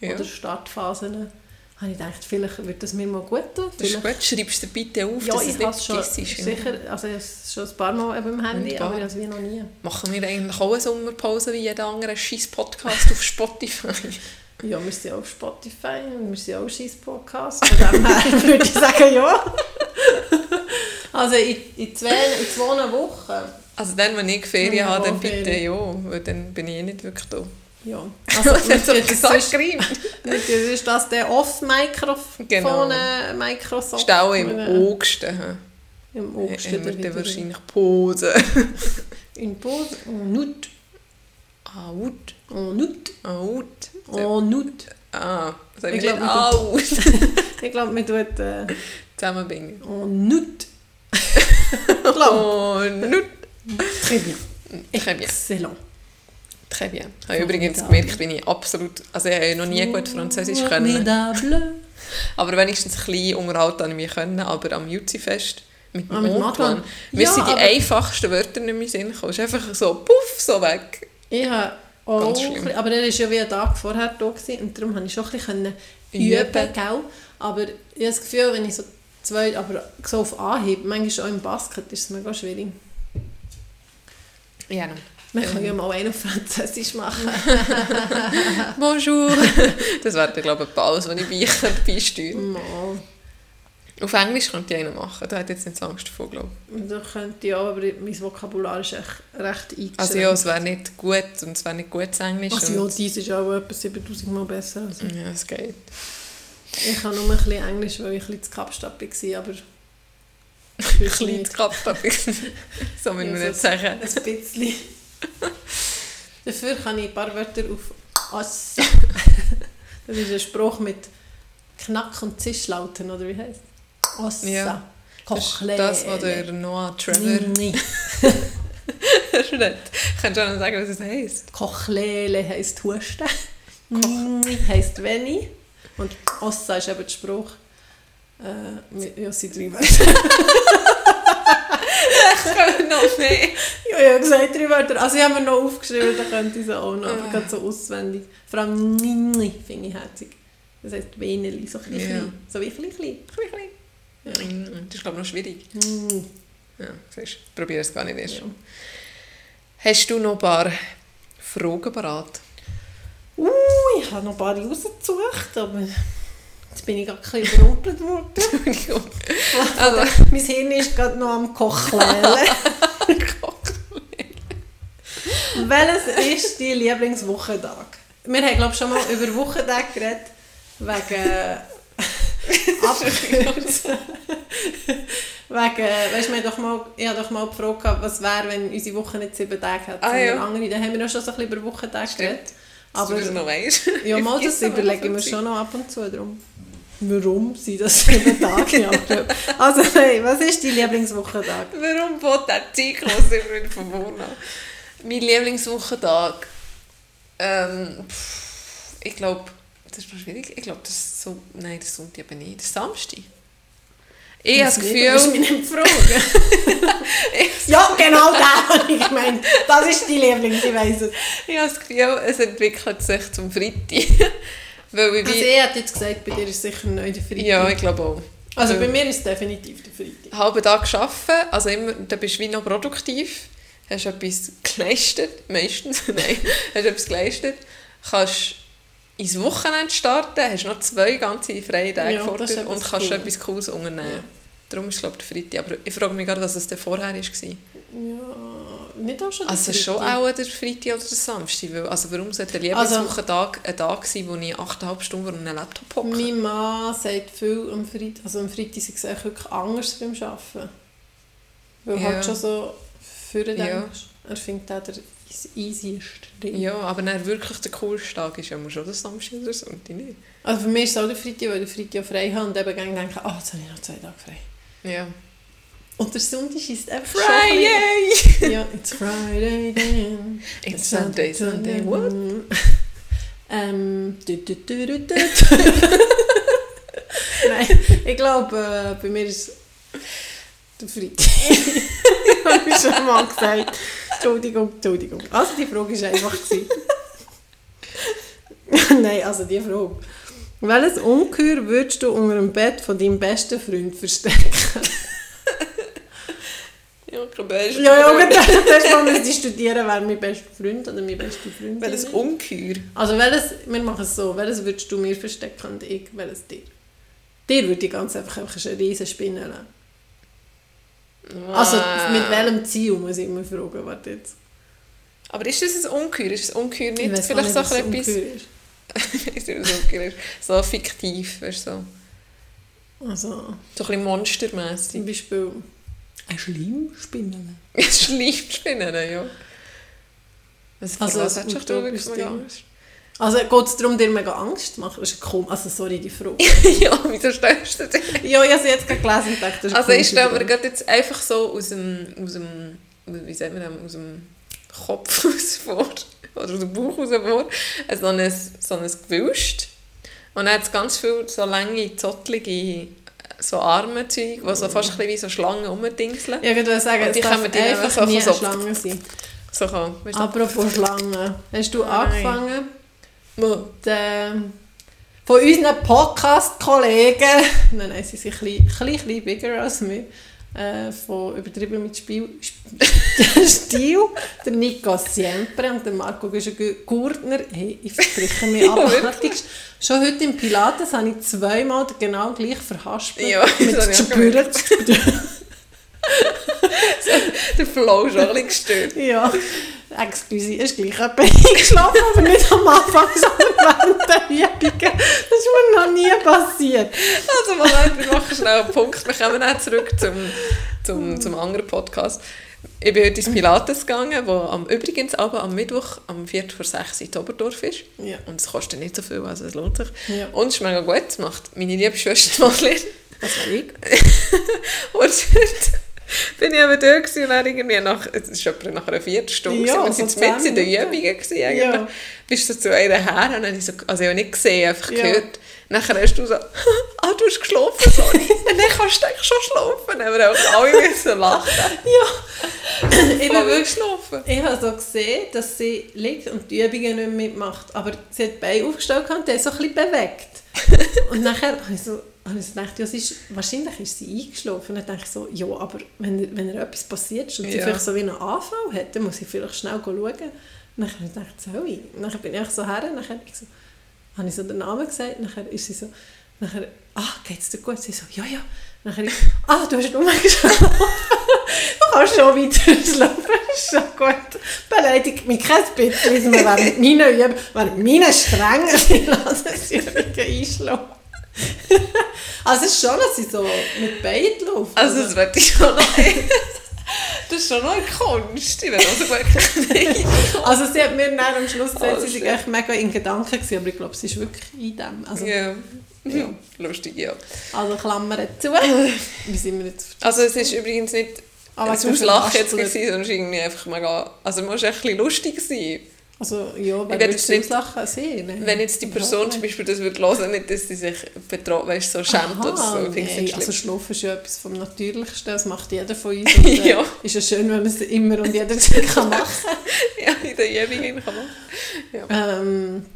Ja. Oder Startphasen. Habe ich gedacht, vielleicht würde es mir mal gut tun. Das ist Vielleicht- gut, schreibst du bitte auf, Ja, dass es nicht schon vergisst. sicher, also ich habe es schon ein paar Mal eben im Handy, aber es wie noch nie. Machen wir eigentlich auch eine Sommerpause wie jeder andere scheiß Podcast auf Spotify? Ja, wir sind auch auf Spotify und wir sind auch scheiß Podcast. Von dem her würde ich sagen, ja. Also in, in, zwei, in zwei Wochen. Also dann, wenn ich Ferien Ja, habe, dann Ferien. bitte ja, weil dann bin ich eh nicht wirklich da. Ja. Also das gesagt, sonst- Grimm. wir tun das das der Off-Mikrofon Genau. äh, Microsoft. Stau im Äh, August. Im Haben August wir wieder dann wahrscheinlich Pause. In Pause. En août. Ah, Wut. En août. Ah, Wut. En août. Ah, das habe Ich ich Wut. Ich glaube, man tut äh, Zusammenbringen. en août. Très bien. Très bien. Excellent. Très bien. Ich habe übrigens gemerkt, bin ich absolut... Also ich habe noch nie gut Französisch können. Aber wenigstens ein bisschen unterhalten ich mich können. Aber am Jutzi-Fest mit dem Ah, mit mir Ja, sind die einfachsten Wörter nicht mehr Sinn gekommen. Es ist einfach so puff, so weg. Ich habe auch, Ganz schlimm. bisschen- aber er war ja wie ein Tag vorher da gewesen, und darum konnte ich schon ein bisschen üben, Üben. gell? Aber ich habe das Gefühl, wenn ich so zwei, aber so auf Anhieb, manchmal auch im Basket ist es mega schwierig. Ja. Man kann ja mal einen auf Französisch machen. Bonjour. das wäre, glaube ich, alles, was ich bei- beisteuere. Mal. Auf Englisch könnte ich einen machen. Da hat jetzt nicht Angst davor, glaube Da könnte ich auch, aber mein Vokabular ist echt recht eingeschränkt. ich. Also ja, es wäre nicht gut und es wäre nicht gutes Englisch. Also ja, dies ist auch etwa 7000 Mal besser. Also. ja, es geht. Ich habe nur ein bisschen Englisch, weil ich ein bisschen zu Kapstadt war, aber... Ein kleines Kappa. so müssen wir Ja, nicht sagen. Ein bisschen. Dafür kann ich ein paar Wörter auf Ossa. Das ist ein Spruch mit Knack- und Zischlauten, oder wie heißt es? Ossa. Ja. Kochlele. das, was der Noah Trevor. Kannst du auch noch sagen, was es heisst? Kochlele heisst Husten. Ni heisst Wenn Und Ossa ist eben der Spruch. Äh, ja, sind drei Wörter. noch mehr. Ja, ich habe gesagt drei Wörter. Also ich habe mir noch aufgeschrieben, da könnte ich sie auch noch, aber gerade so auswendig. Vor allem Nini finde ich herzig. Das heisst Weneli, so klein, Ja. So wie klein, klein. klein. Ja. Das ist, glaube ich, noch schwierig. Mm, Ja, siehst du. Probier es gar nicht erst. ja. Hast du noch ein paar Fragen parat? Uh, ich habe noch ein paar rausgesucht, aber jetzt bin ich gerade ein bisschen überrumpelt worden. Entschuldigung. Also, mein Hirn ist gerade noch am Kochlelen. Welches ist dein Lieblingswochentag? Wir haben, glaube ich, schon mal über Wochentage geredet, wegen Abkürzen. wegen, weißt du, wir doch mal, ich habe doch mal gefragt, was wäre, wenn unsere Woche nicht sieben Tage hat, Ah, ja. andere. Dann haben wir auch schon so ein bisschen über Wochentage geredet. aber Aber du das noch weißt. ja, mal das vergesse aber überlege ich mir noch schon noch ab und zu drum. Warum sind das sieben Tage? Ja, also, hey, was ist dein Lieblingswochentag? Warum will der Zyklus immer von vorne? Mein Lieblingswochentag. Ähm, pff, ich glaube, das ist noch schwierig. Ich glaube, das ist so. Nein, das Sonntag eben nicht. Das ist Samstag. Ich habe das Du musst mich Gefühl. nicht fragen. ja, genau das habe ich gemeint. Das ist dein Lieblings, ich weiss es. Ich habe das Gefühl, es entwickelt sich zum Freitag. Weil ich Also ich hätte jetzt gesagt, bei dir ist sicher neu der Freitag. ja, ich glaube auch. also bei mir ist es definitiv der Freitag. halben Tag arbeiten, also immer, dann bist du wie noch produktiv, hast etwas geleistet, meistens, nein, hast etwas geleistet, kannst ins Wochenende starten, hast noch zwei ganze freie Tage Ja, vor dir und kannst cool. etwas Cooles unternehmen. Ja. Darum ist glaube ich der Freitag, aber ich frage mich gerade, was es denn vorher war. Ja, nicht auch schon der Also schon auch der Freitag oder der Samstag, weil, also warum sollte der Also- Lieblingswochentag ein Tag sein, wo ich 8,5 Stunden vor einem Laptop hocke? Mein Mann sagt viel am Freitag, also am Freitag ist es eigentlich wirklich anders beim Arbeiten. Weil du Ja. halt schon so für den Ja. denkst. Er findet auch der easiest Ding. Ja, aber dann wirklich der coolste Tag ist ja schon der Samstag oder Sonntag, nicht? Also für mich ist es auch der Freitag, weil ich den Freitag frei habe und eben denke, ah, jetzt habe ich noch zwei Tage frei. Ja. Und der Sonntag ist einfach Friday! schon bisschen- Ja, it's Friday then. It's Sunday, Sunday, what? Ähm. Nein, ich glaube, äh, bei mir ist der Freitag. Habe ich schon mal gesagt. Entschuldigung, Entschuldigung. Also die Frage war einfach. Nein, also die Frage. Welches Ungeheuer würdest du unter dem Bett von deinem besten Freund verstecken? Ja, ich glaube, er ist Ja, ja, gedacht, zuerst mal ich studieren, wer mein bester Freund oder meine beste Freundin Welches ist. Ungeheuer? Also welches, wir machen es so, welches würdest du mir verstecken und ich, welches dir? Dir würde ich ganz einfach, einfach eine riesen Spinne lassen. Also Ah. mit welchem Ziel, muss ich immer fragen, warte jetzt. Aber ist das ein Ungeheuer? Ist das Ungeheuer Ich nicht vielleicht so nicht, was etwas... Ist. Ist das Ungeheuer ist? So fiktiv, weißt du, so. Also So ein bisschen monstermässig. zum Beispiel eine Schleimspinne. Schleimspinnen, ja. Was, Also, also, was hättest du wirklich Ding. Angst? Also geht es darum, dir mega Angst zu machen? Das ist komisch. Also sorry, die Frage. ja, wieso stellst du das? ja, ich habe sie jetzt gerade gelesen und dachte, das ist eine Also ich stelle mir gerade jetzt einfach so aus dem, aus dem wie sagt man das, aus dem Kopf aus vor, oder aus dem Bauch aus vor, äh, so ein, so ein Gewüst. Und dann hat es ganz viele so lange, zottlige so Armenzeug, die so fast ein bisschen wie so Schlangen rumdingseln. Ich würde sagen, Und die kommen dir einfach so nie eine versorgt. Schlange sein. So kann? Apropos Schlangen. Hast du Nein. angefangen, Wo? die, von unseren Podcast-Kollegen, nein, nein, sie sind ein bisschen, ein bisschen bigger als wir, äh, von übertrieben mit Spiel, Sp- Stil, der Nico Siempre und der Marco Gurtner, hey, ich verspreche mir Ja, abartig. Schon heute im Pilates habe ich zweimal genau gleich verhaspelt. Ja, mit Spüren. Der Flow ist auch ein bisschen gestört. Ja, excuse, ist gleich etwa eingeschlafen, aber nicht am Anfang, sondern während der Übungen. Das ist mir noch nie passiert. Also Moment, wir machen schnell einen Punkt. Wir kommen dann zurück zum, zum, zum anderen Podcast. Ich bin heute ins Pilates gegangen, wo am, übrigens aber am Mittwoch am 4 vor 6 in Oberdorf ist. Ja. Und es kostet nicht so viel, also es lohnt sich. Ja. Und es ist mega gut, es macht meine liebe Schwester Madeleine. Das war ich. Und bin ich eben da gewesen und dann irgendwie nach, es ist etwa nach einer Viertelstunde, Ja, wir so sind so mit in den Übungen gewesen, eigentlich. Ja. Bist du zu einer her und dann habe ich so, also ich habe nicht gesehen, einfach Ja. gehört. Nachher hast du so, ah, du hast geschlafen, sorry. und dann kannst du eigentlich schon schlafen. Wir auch alle müssen lachen. Ja. Ich, bin wirklich, geschlafen. ich habe so gesehen, dass sie liegt und die Übungen nicht mitmacht. Aber sie hat die Beine aufgestellt und die hat so ein bisschen bewegt. Und nachher habe habe ich gedacht, ja, sie ist, wahrscheinlich ist sie eingeschlafen. Und dann dachte ich so, ja, aber wenn, wenn ihr etwas passiert und sie Ja. vielleicht so wie einen Anfall hat, dann muss ich vielleicht schnell schauen. Und dann habe ich gedacht, soll ich? Und dann bin ich so her und dann habe ich so, habe ich so den Namen gesagt. Und dann ist sie so, nachher, ah, geht's dir gut? Sie so, ja, ja. Und Dann ich, ah, du hast nur geschlafen. du kannst schon weiter schlafen, ist schon gut. Beleidigt mich kein bisschen, wir während meiner Übung, während meiner strengen Landesübungen einschlafen. also es ist schon, dass sie so mit Beinen laufen. Also das wird schon noch... Das ist schon noch eine Kunst. Ich will also wirklich also sie hat mir dann am Schluss gesagt, Oh, sie war echt mega in Gedanken, gewesen, aber ich glaube, sie ist wirklich in dem. Also, Ja. Ja. Lustig, ja. also Klammern zu. Wie sind wir jetzt? Also es ist übrigens nicht Aber ein wegen Auslachen jetzt Verhaspeln. gewesen, sondern es irgendwie einfach mega... Also man muss echt ein bisschen lustig sein. Also ja, wer würde es auslachen sehen? ne? Wenn jetzt die Person zum Beispiel das würde hören, nicht, dass sie sich betroffen, weißt, so schämt oder so. Aha, Ich finde es nee, also. Schlafen ist ja etwas vom Natürlichsten, das macht jeder von uns. Äh, Ja. Ist ja schön, wenn man es immer und jederzeit kann machen ja, in der jeweiligen kann man. Ja. kann. ähm,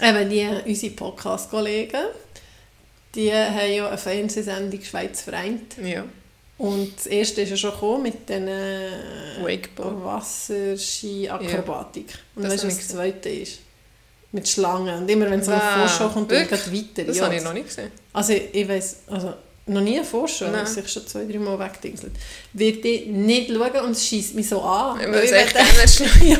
eben die, unsere Podcast-Kollegen, die haben ja eine Fernsehsendung «Schweiz vereint». ja. Und das erste ist ja schon gekommen mit den äh, Wakeboard. Wasserski-Akrobatik. Und Das weißt du, habe was das zweite ist? Mit Schlangen. Und immer wenn so eine Wow. Vorschau kommt, dann geht weiter. Das ja. habe ich noch nicht gesehen. Also ich weiss, also noch nie eine Vorschau, Nein. dass ich schon zwei, drei Mal wegdingselt. Würde ich nicht schauen und es scheisst mich so an. Ich Weil es ich echt schlafen. ja.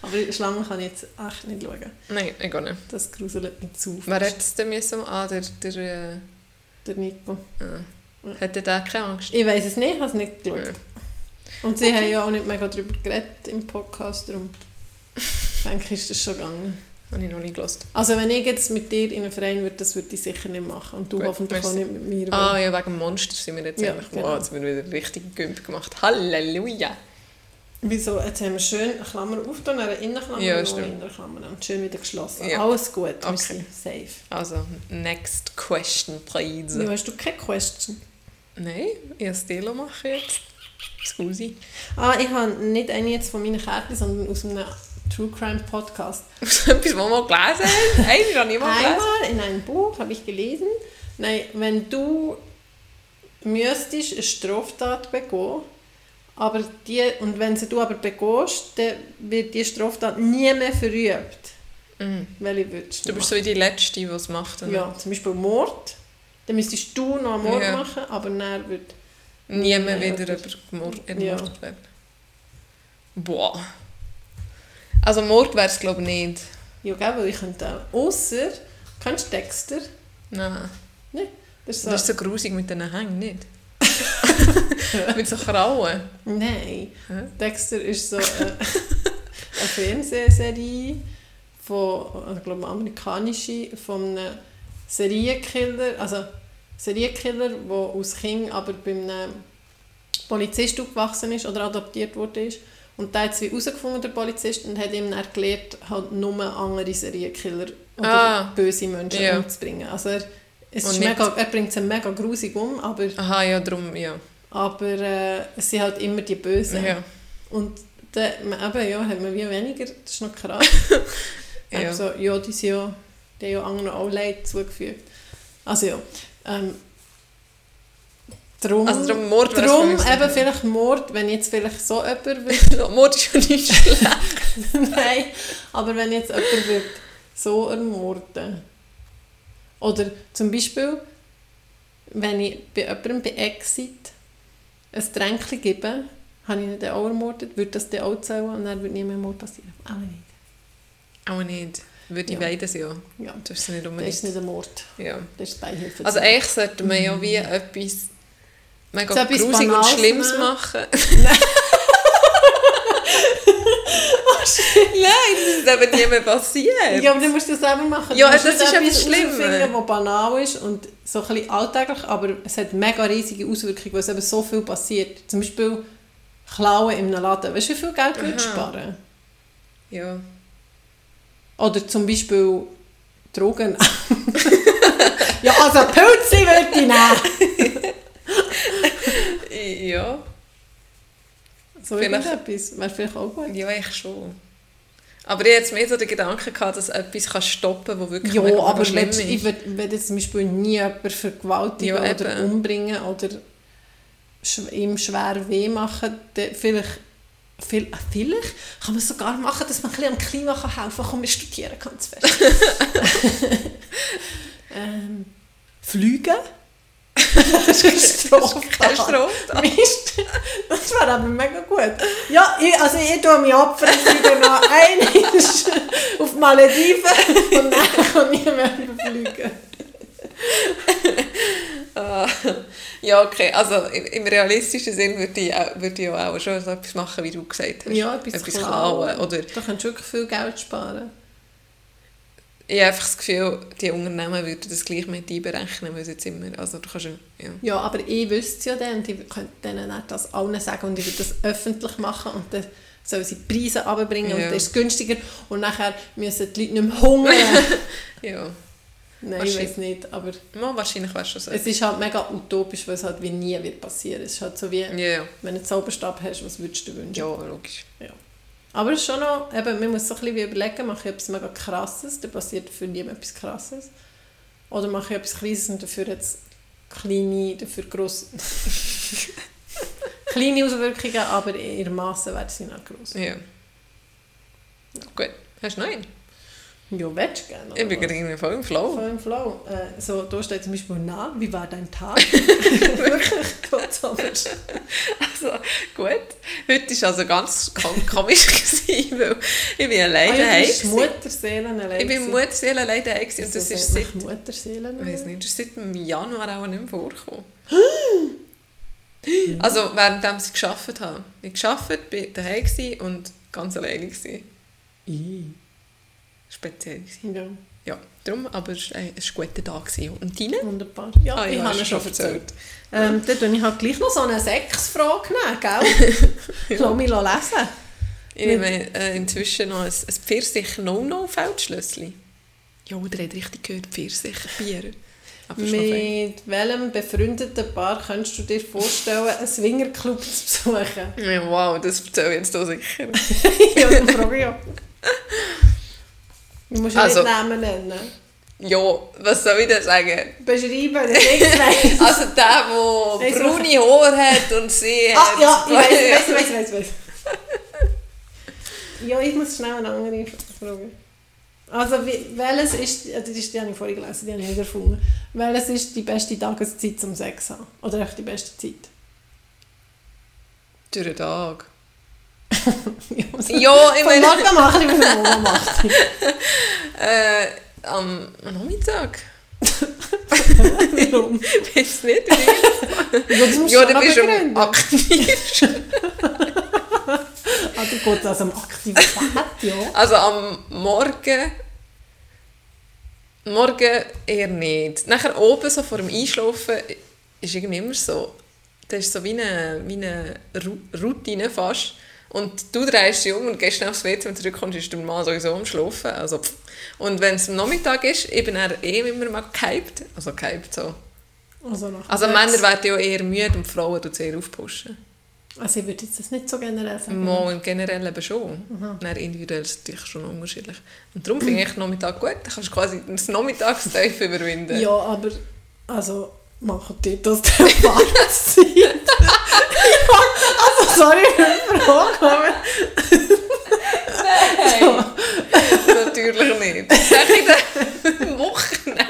Aber Schlangen kann ich jetzt echt nicht schauen. Nein, ich gehe nicht. Das gruselt mich zu. Wer hat es denn müssen? Ah, der... der äh, Der Nico. ah. Hat der da keine Angst? Ich weiß es nicht, ich habe es nicht geschaut. Ja. Und sie haben ja auch nicht mega darüber geredet im Podcast, darum denke ich, ist das schon gegangen. Habe ich noch nie gelesen. Also wenn ich jetzt mit dir in einen Verein würde, das würde ich sicher nicht machen. Und du Gut, hoffentlich merci. auch nicht mit mir. Ah ja, wegen Monster sind wir jetzt Ja, eigentlich... genau. Wow, jetzt haben wir wieder richtig Gümp gemacht. Halleluja! Wieso? Jetzt haben wir schön eine Klammer auf, dann eine Innenklammer Ja, und eine stimmt. Innerklammer. Und schön wieder geschlossen. Ja. Alles gut, wir Okay. sind safe. Also, next question, please. Wieso hast du keine Question? Nein, ich habe Stelo machen jetzt. Scusi. Ah, ich habe nicht eine jetzt von meinen Kärtchen, sondern aus einem True Crime Podcast. Etwas, was wir mal gelesen haben. Ich habe niemand gelesen. Einmal in einem Buch habe ich gelesen, nein, wenn du müsstest eine Straftat begehen, aber die, und wenn sie du aber begehst, dann wird die Straftat nie mehr verübt. Mhm. Welche würdest du Du bist so die Letzte, die es macht. machen? oder? Ja, zum Beispiel Mord. Dann müsstest du noch einen Mord Ja. machen, aber dann wird... Nie mehr Ja, wieder über Mord, Ja. entmordet werden. Boah. Also Mord wäre es glaube ich nicht. Ja, gell, weil ich könnte auch... Ausser, kennst du Dexter? Nein. Das ist so... Das ist so grusig mit den Hängen, nicht? mit so Krauen. Nein. Hä? Dexter ist so äh, eine Fernsehserie von, ich glaube, amerikanische, von einem Serienkiller, also Serienkiller, der aus Kind aber bei einem Polizist aufgewachsen ist oder adoptiert wurde ist. Und der hat es wie herausgefunden, der Polizist, und hat ihm erklärt, halt nur andere Serienkiller oder Ah. böse Menschen Ja. umzubringen. Also er, es Und ist mega, er bringt sie mega grusig um, aber, Aha, ja, darum, ja. aber äh, es sind halt immer die Bösen. Ja. Und dann eben, ja, hat man wie weniger, das ist noch krass. Ja. ja. Also, ja, die, sind ja, die haben ja anderen auch Leid zugefügt. Also ja, ähm, drum, Also darum Mord drum eben vielleicht Mord, wenn jetzt vielleicht so jemand würde, Mord ist ja nicht schlecht. nein, aber wenn jetzt jemand würde so ermorden. Oder zum Beispiel, wenn ich bei jemandem bei Exit ein Tränkchen gebe, habe ich ihn dann auch ermordet, würde das dann auch zählen und dann würde nie mehr Mord passieren. Auch nicht. Auch nicht. Würde ich Ja. beides ja. Ja. Das ist nicht Das unbedingt. ist nicht ein Mord, Ja. das ist Beihilfe. Also eigentlich sollte man ja wie etwas mega So etwas grusig und Schlimmes nehmen. machen. Nein, das ist eben nie mehr passiert. ja, aber dann musst du das selber machen. Ja, Du das ist etwas Schlimmes. was banal ist und so ein bisschen alltäglich, aber es hat mega riesige Auswirkungen, weil es eben so viel passiert. Zum Beispiel Klauen in einem Laden. Weißt du, wie viel Geld würdest du sparen? Ja. Oder zum Beispiel Drogen. ja, also Pilze würde ich nehmen. Ja. So Vielleicht- irgendetwas. Wäre vielleicht auch gut. Ja, ich schon. Aber ich hatte jetzt mehr so den Gedanken gehabt, dass etwas kann stoppen kann, das wirklich Ja, aber schlimm ist. ich würde jetzt zum Beispiel nie jemanden vergewaltigen Ja, oder umbringen oder ihm schwer weh machen. Vielleicht, viel, vielleicht kann man es sogar machen, dass man ein bisschen am Klima kann helfen kann. Komm, wir studieren ganz fest. ähm, fliegen? das ist. Mist, das wäre aber mega gut. Ja, ich, also ich tue mich opfern, ich gehe noch einmal auf Malediven und dann kann ich mehr überfliegen. Ah, ja, okay. Also im im realistischen Sinn würde ich, auch, würde ich auch schon so etwas machen, wie du gesagt hast. Ja, etwas, etwas klauen. klauen. Oder Da kannst du wirklich viel Geld sparen. ich habe einfach das Gefühl, die Unternehmen würden das gleich mit einberechnen, weil sie jetzt immer... Also du kannst ja... ja. Aber ich wüsste es ja dann und ich könnte denen nicht das allen sagen und ich würde das öffentlich machen und dann sollen sie die Preise runterbringen und Ja. dann ist es günstiger und nachher müssen die Leute nicht mehr hungern. ja. Nein, ich weiß nicht, aber Mal, wahrscheinlich es schon so. es ist halt mega utopisch, weil es halt wie nie wird passieren. Es ist halt so wie, ja, ja. wenn du einen Zauberstab hast, was würdest du wünschen? Ja, logisch. Aber es ist schon noch, eben, man muss so ein bisschen überlegen, mache ich etwas mega krasses, dann passiert für niemand etwas krasses. Oder mache ich etwas kleines und dafür jetzt kleine, dafür grosse... kleine Auswirkungen, aber in ihrem Massen werden sie nicht gross. Ja. Gut. Hast du noch einen? Ja, willst du gerne? Ich bin gerade irgendwie voll im? Flow. Voll im Flow. Äh, so, da steht zum Beispiel, na, wie war dein Tag? Wirklich, aber. Also, gut. Heute war also ganz kom- komisch, gewesen, weil ich bin Ah, alleine ja, du bist gewesen. Mutterseelen allein. Ich bin Mutterseele alleine daheim gewesen und das ist seit... Mutterseelen. Ich weiß nicht, das ist seit dem Januar auch nicht mehr vorgekommen. Also, während sie gearbeitet haben. Ich gearbeitet, bin daheim und ganz alleine gewesen. Speziell. Gewesen. Ja, Ja, darum, aber es war ein, guter Tag. gewesen. Und deine? wunderbar. Ja, Ah, ich ja, habe es schon schon erzählt. Ähm, dann tue ich halt gleich noch so eine Sechsfrage nehmen, gell? Ja. Lass mich lesen. Ich nehme äh, inzwischen noch ein, ein Pfirsich-No-No-Feldschlössli. Ja, der hat richtig gehört, Pfirsich-Bier. Mit welchem befreundeten Paar könntest du dir vorstellen, einen Swingerclub zu besuchen? Ja, wow, das erzähle ich jetzt hier sicher. ja, dann frage ich auch. Du musst ja Also- nicht Namen nennen. Ja, was soll ich denn sagen? Beschreiben, weiss. Also der, der braune Haare hat und sie Ah, hat... ja, ich weiß, ich weiß, ich weiß, ich weiß. Ja, ich muss schnell eine andere Frage. Also, wie, welches ist, das ist, die habe ich vorhin gelesen, die habe ich nicht erfunden. Welches ist die beste Tageszeit zum Sex haben? Oder echt die beste Zeit? Durch den Tag. Ja, ich Von meine... Morgen mache ich, Morgen mache ich. Äh, am Nachmittag. Warum? Weiß nicht. Musst ja, schon du bist am begründen. aktiv. Ah, du gehst also am Aktivität, ja. Also am Morgen. Morgen eher nicht. Nachher oben, so vor dem Einschlafen, ist irgendwie immer so. Das ist so wie eine, wie eine Routine fast. Und du drehst dich um und gehst aufs WC und zurückkommst, ist der Mann sowieso am Schlafen. Also, pff. und wenn es am Nachmittag ist, bin er eh immer mal gehypt. Also gehypt so. Also, Also. Männer werden ja eher müde und Frauen tun sehr aufpushen. Also ich würde jetzt das nicht so generell sagen. Mal im Generellen eben schon. Dann individuell ist es natürlich schon unterschiedlich. Und darum finde ich Nachmittag gut. Dann kannst du quasi das Nachmittagstief überwinden. Ja, aber also machen die das der ja, also sorry für die Frage, aber Nein, natürlich nicht. Sag ich den Wochenende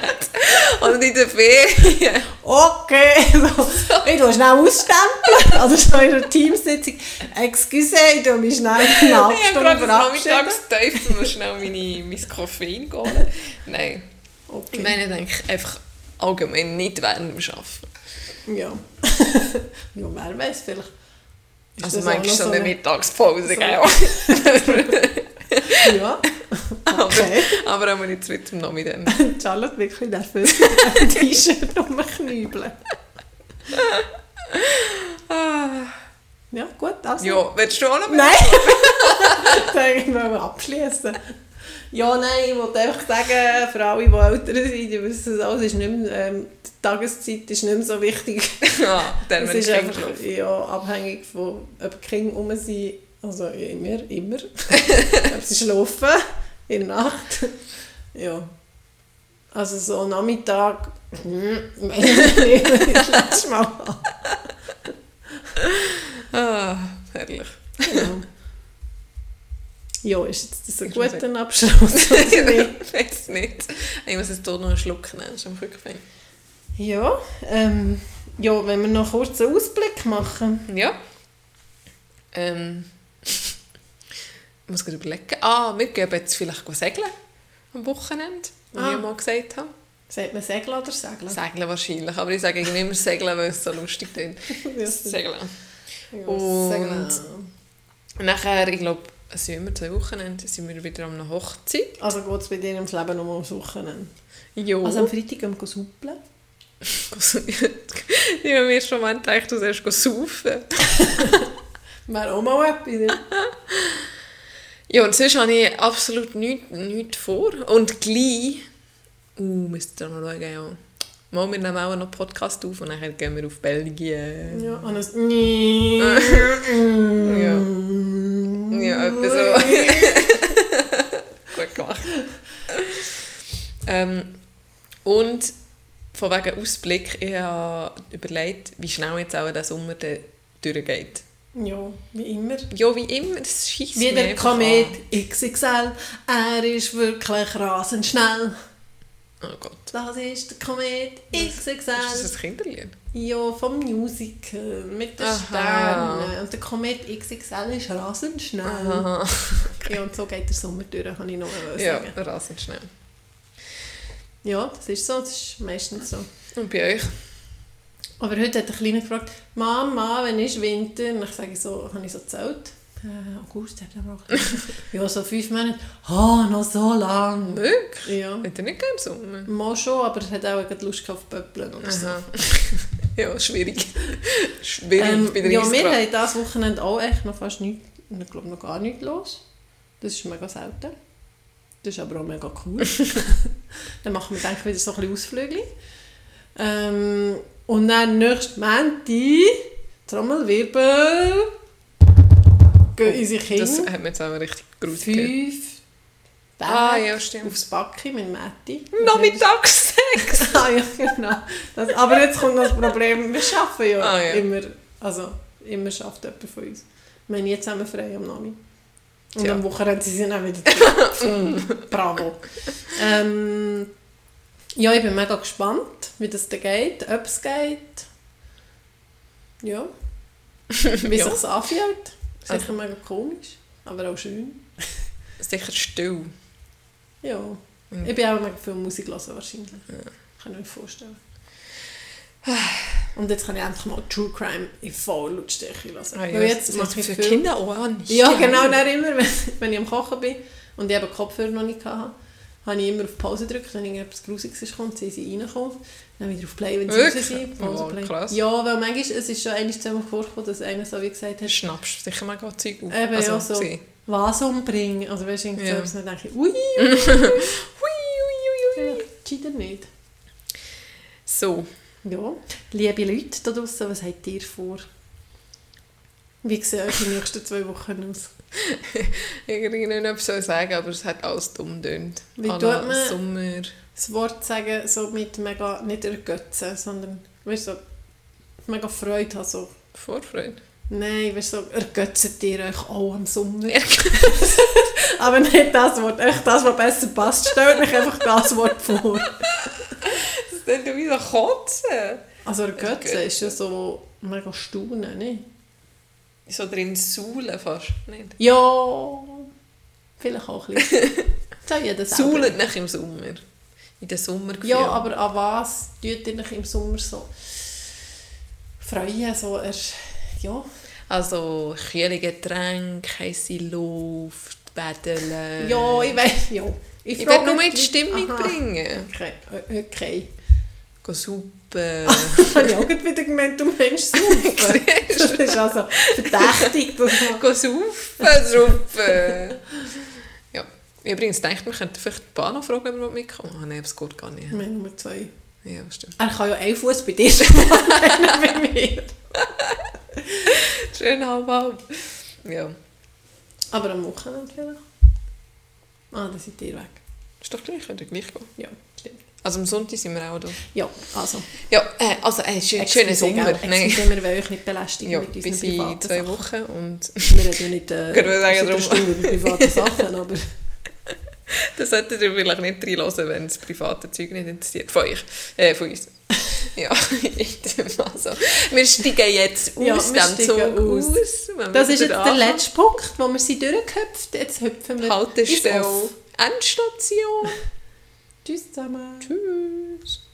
oder in den Ferien. okay, so, ich tue schnell ausstempeln, also so in einer Teamsitzung. Excuse, ich tue mich schnell eine Ich Stunde das verabschieden. Nachmittagstief und muss schnell meine, mein Koffein holen. Nein, ich Okay. meine denke einfach allgemein nicht während dem Arbeiten. Ja. ja, wer weiß, vielleicht. ist Also manchmal so eine eine- Mittagspause, so- gell? Ja, Aber, okay. aber auch nicht mit dem Namen dann. Charlotte wirklich nervös ein T-Shirt rumknübeln. Ja, gut, also. Ja, willst du auch noch Nein! Dann wollen wir abschließen. Ja, nein, ich wollte einfach sagen, für alle, die älter sind, die wissen es auch, es ist nicht mehr, ähm, die Tageszeit ist nicht mehr so wichtig. Ja, dann Es ist einfach ja, abhängig von, ob die Kinder rum sind. Also ja, immer, immer. ob sie schlafen in der Nacht. Ja. Also so Nachmittag, hm, das letzte Mal. Ah, herrlich. Genau. Ja, ist jetzt das ein Ich guter Abschluss ich weiß nicht. Ich muss jetzt hier noch einen Schluck nehmen, das ist am Rückfang. Ja, ähm, ja, wenn wir noch kurz einen Ausblick machen. Ja. Ähm. Ich muss gerade überlegen. Ah, wir gehen jetzt vielleicht segeln am Wochenende, wie Ah. ich mal gesagt habe. Sagt man Segeln oder Segeln? Segeln wahrscheinlich, aber ich sage irgendwie immer Segeln, weil es so lustig klingt. Ja, Segeln. Ja, Und- Segeln. Nachher, ich glaube, es sind immer zwei Wochenende, sind wir wieder an einer Hochzeit. Also geht es bei dir ums Leben nur ums Wochenende? Ja. Also am Freitag gehen wir suppeln. ich habe mir schon mal gedacht, du sollst saufen. Wäre auch mal etwas. Ja, und sonst habe ich absolut nichts, nichts vor. Und gleich... Uh, müsst ihr noch schauen, ja. Mal, wir nehmen auch noch Podcast auf und dann gehen wir auf Belgien. Ja, und es... Ja. Ja, etwa so. Gut gemacht. ähm, und von wegen Ausblick, ich habe überlegt, wie schnell jetzt auch der Sommer durchgeht. Ja, wie immer. Ja, wie immer, das schießt Wie der Komet XXL, er ist wirklich rasend schnell. Oh Gott. Das ist der Komet Ist das XXL. ein Kinderlied? Ja, vom Musical mit den Aha. Sternen. Und der Komet XXL ist rasend schnell. Aha. Ja, und so geht der Sommer durch, kann ich noch mal Ja, sagen. rasend schnell. Ja, das ist so, das ist meistens so. Und bei euch? Aber heute hat der Kleine gefragt, Mama, wenn ist Winter? Und ich sage so, habe ich so gezählt. Äh, August, September, ja, so fünf Monate. Ah, noch so lang. Wirklich? Ja. Hat er nicht gerne Sommer? Mal schon, aber er hat auch Lust auf Pöppeln oder so. Ja, schwierig. Schwierig Ähm, bei 30 ja, wir haben dieses Wochenende auch echt noch fast nichts, ich glaube noch gar nichts los. Das ist mega selten. Das ist aber auch mega cool. dann machen wir denke ich, wieder so ein bisschen Ausflüge. Ähm, und dann nächsten Montag, Trommelwirbel, gehen unsere Das Kinder hat mir jetzt auch richtig gehört. fünf Ah, ja, stimmt. aufs Backi mit Matti. Nachmittagssex! ah, ja, genau. Das, aber jetzt kommt noch das Problem, wir arbeiten ja, Ah, ja. immer, also immer schafft jemand von uns. Wir haben nie zusammen frei am Nami. Und Tja. am Wochenende sind sie dann wieder zurück. Bravo. Ähm, ja, ich bin mega gespannt, wie das dann geht, ob es geht. Ja. Wie Ja. sich es anfühlt. Sicher Also- mega komisch, aber auch schön. Sicher still. Ja. Mhm. Ich bin auch mega viel Musik hören wahrscheinlich. Kann ich mir vorstellen. Und jetzt kann ich endlich mal True Crime in voll Lautstärke hören. Ah, ja, Weil jetzt das mache ich für viel... Kinder auch an. Ja, genau, dann immer, wenn, wenn ich am Kochen bin und ich eben die Kopfhörer noch nicht hatte, habe ich immer auf Pause gedrückt, wenn irgendetwas Grusiges ist, kommt, sind sie reingekommen. Dann wieder auf Play, wenn sie raus sind. Pause Oh, Play. krass. Ja, weil manchmal, es ist schon einmal zusammen vorgekommen, dass einer so wie gesagt hat, Schnappst sicher mal gerade Zeug auf. Eben, ja, so. sie. was umbringen. Also weißt du, irgendwie Ja. so, dann denke ich, ui, Hui, hui, hui, hui. cheater nicht. So, Ja, liebe Leute da draußen, was habt ihr vor? Wie sehen euch die nächsten zwei Wochen aus? ich kann nicht etwas so sagen, aber es hat alles dumm tönt. Wie À tut man- Sommer. Das Wort sagen, so mit mega, nicht ergötzen, sondern, weißt so, mega Freude haben, so. Vorfreude. Nein, weißt so, ergötzt ihr euch auch am Sommer? Aber nicht das Wort, echt das, was besser passt. Stellt euch einfach das Wort vor. Das ist dann wie so Kotzen. Also ergötzen Ergötzen. ist ja so mega staunen, nicht? So drin saulen fast. Nicht? Ja, vielleicht auch ein bisschen. Das hat jeder selber. Saulen nicht im Sommer. In den Sommergefühl. Ja, aber an was tut ihr euch im Sommer so freuen? So, er, ja. Also kühle Getränke, heiße Luft, Badeln. ja, ich weiß, ja. Ich frage werde nur in die Stimmung Aha. bringen. Okay, okay. Gehen suppen. Habe ich auch gerade wieder gemeint, du meinst super. das ist also verdächtig. Dass man Gehen saufen, suppen. ja. Übrigens denkt man, könnte vielleicht die Bahn noch fragen, ob er mitkommen will. Ah, nein, das geht gar nicht. Wir haben Nummer zwei. Ja, stimmt. Er kann ja einen Fuß bei dir einer bei mir. Schön halb halb. Ja. Aber am Wochenende vielleicht. Ah, dann seid ihr weg. Ist doch gleich, könnte gleich gehen. Ja. Also am Sonntag sind wir auch da. Ja, also. Ja, äh, also äh, schön, schönen Sommer. Nein. Wir wollen euch nicht belästigen Ja, mit unseren privaten zwei Sachen. Wochen und Wir reden ja nicht äh, Stunde über private Sachen, aber das solltet ihr vielleicht nicht reinhören, wenn das private Zeug nicht interessiert. Von euch. Äh, von uns. ja, also, wir steigen jetzt aus Ja, dem Zug aus. aus. das ist jetzt der letzte Punkt, wo wir sie durchgehüpft. Jetzt hüpfen wir Haltestelle. Endstation. Tschüss zusammen. Tschüss.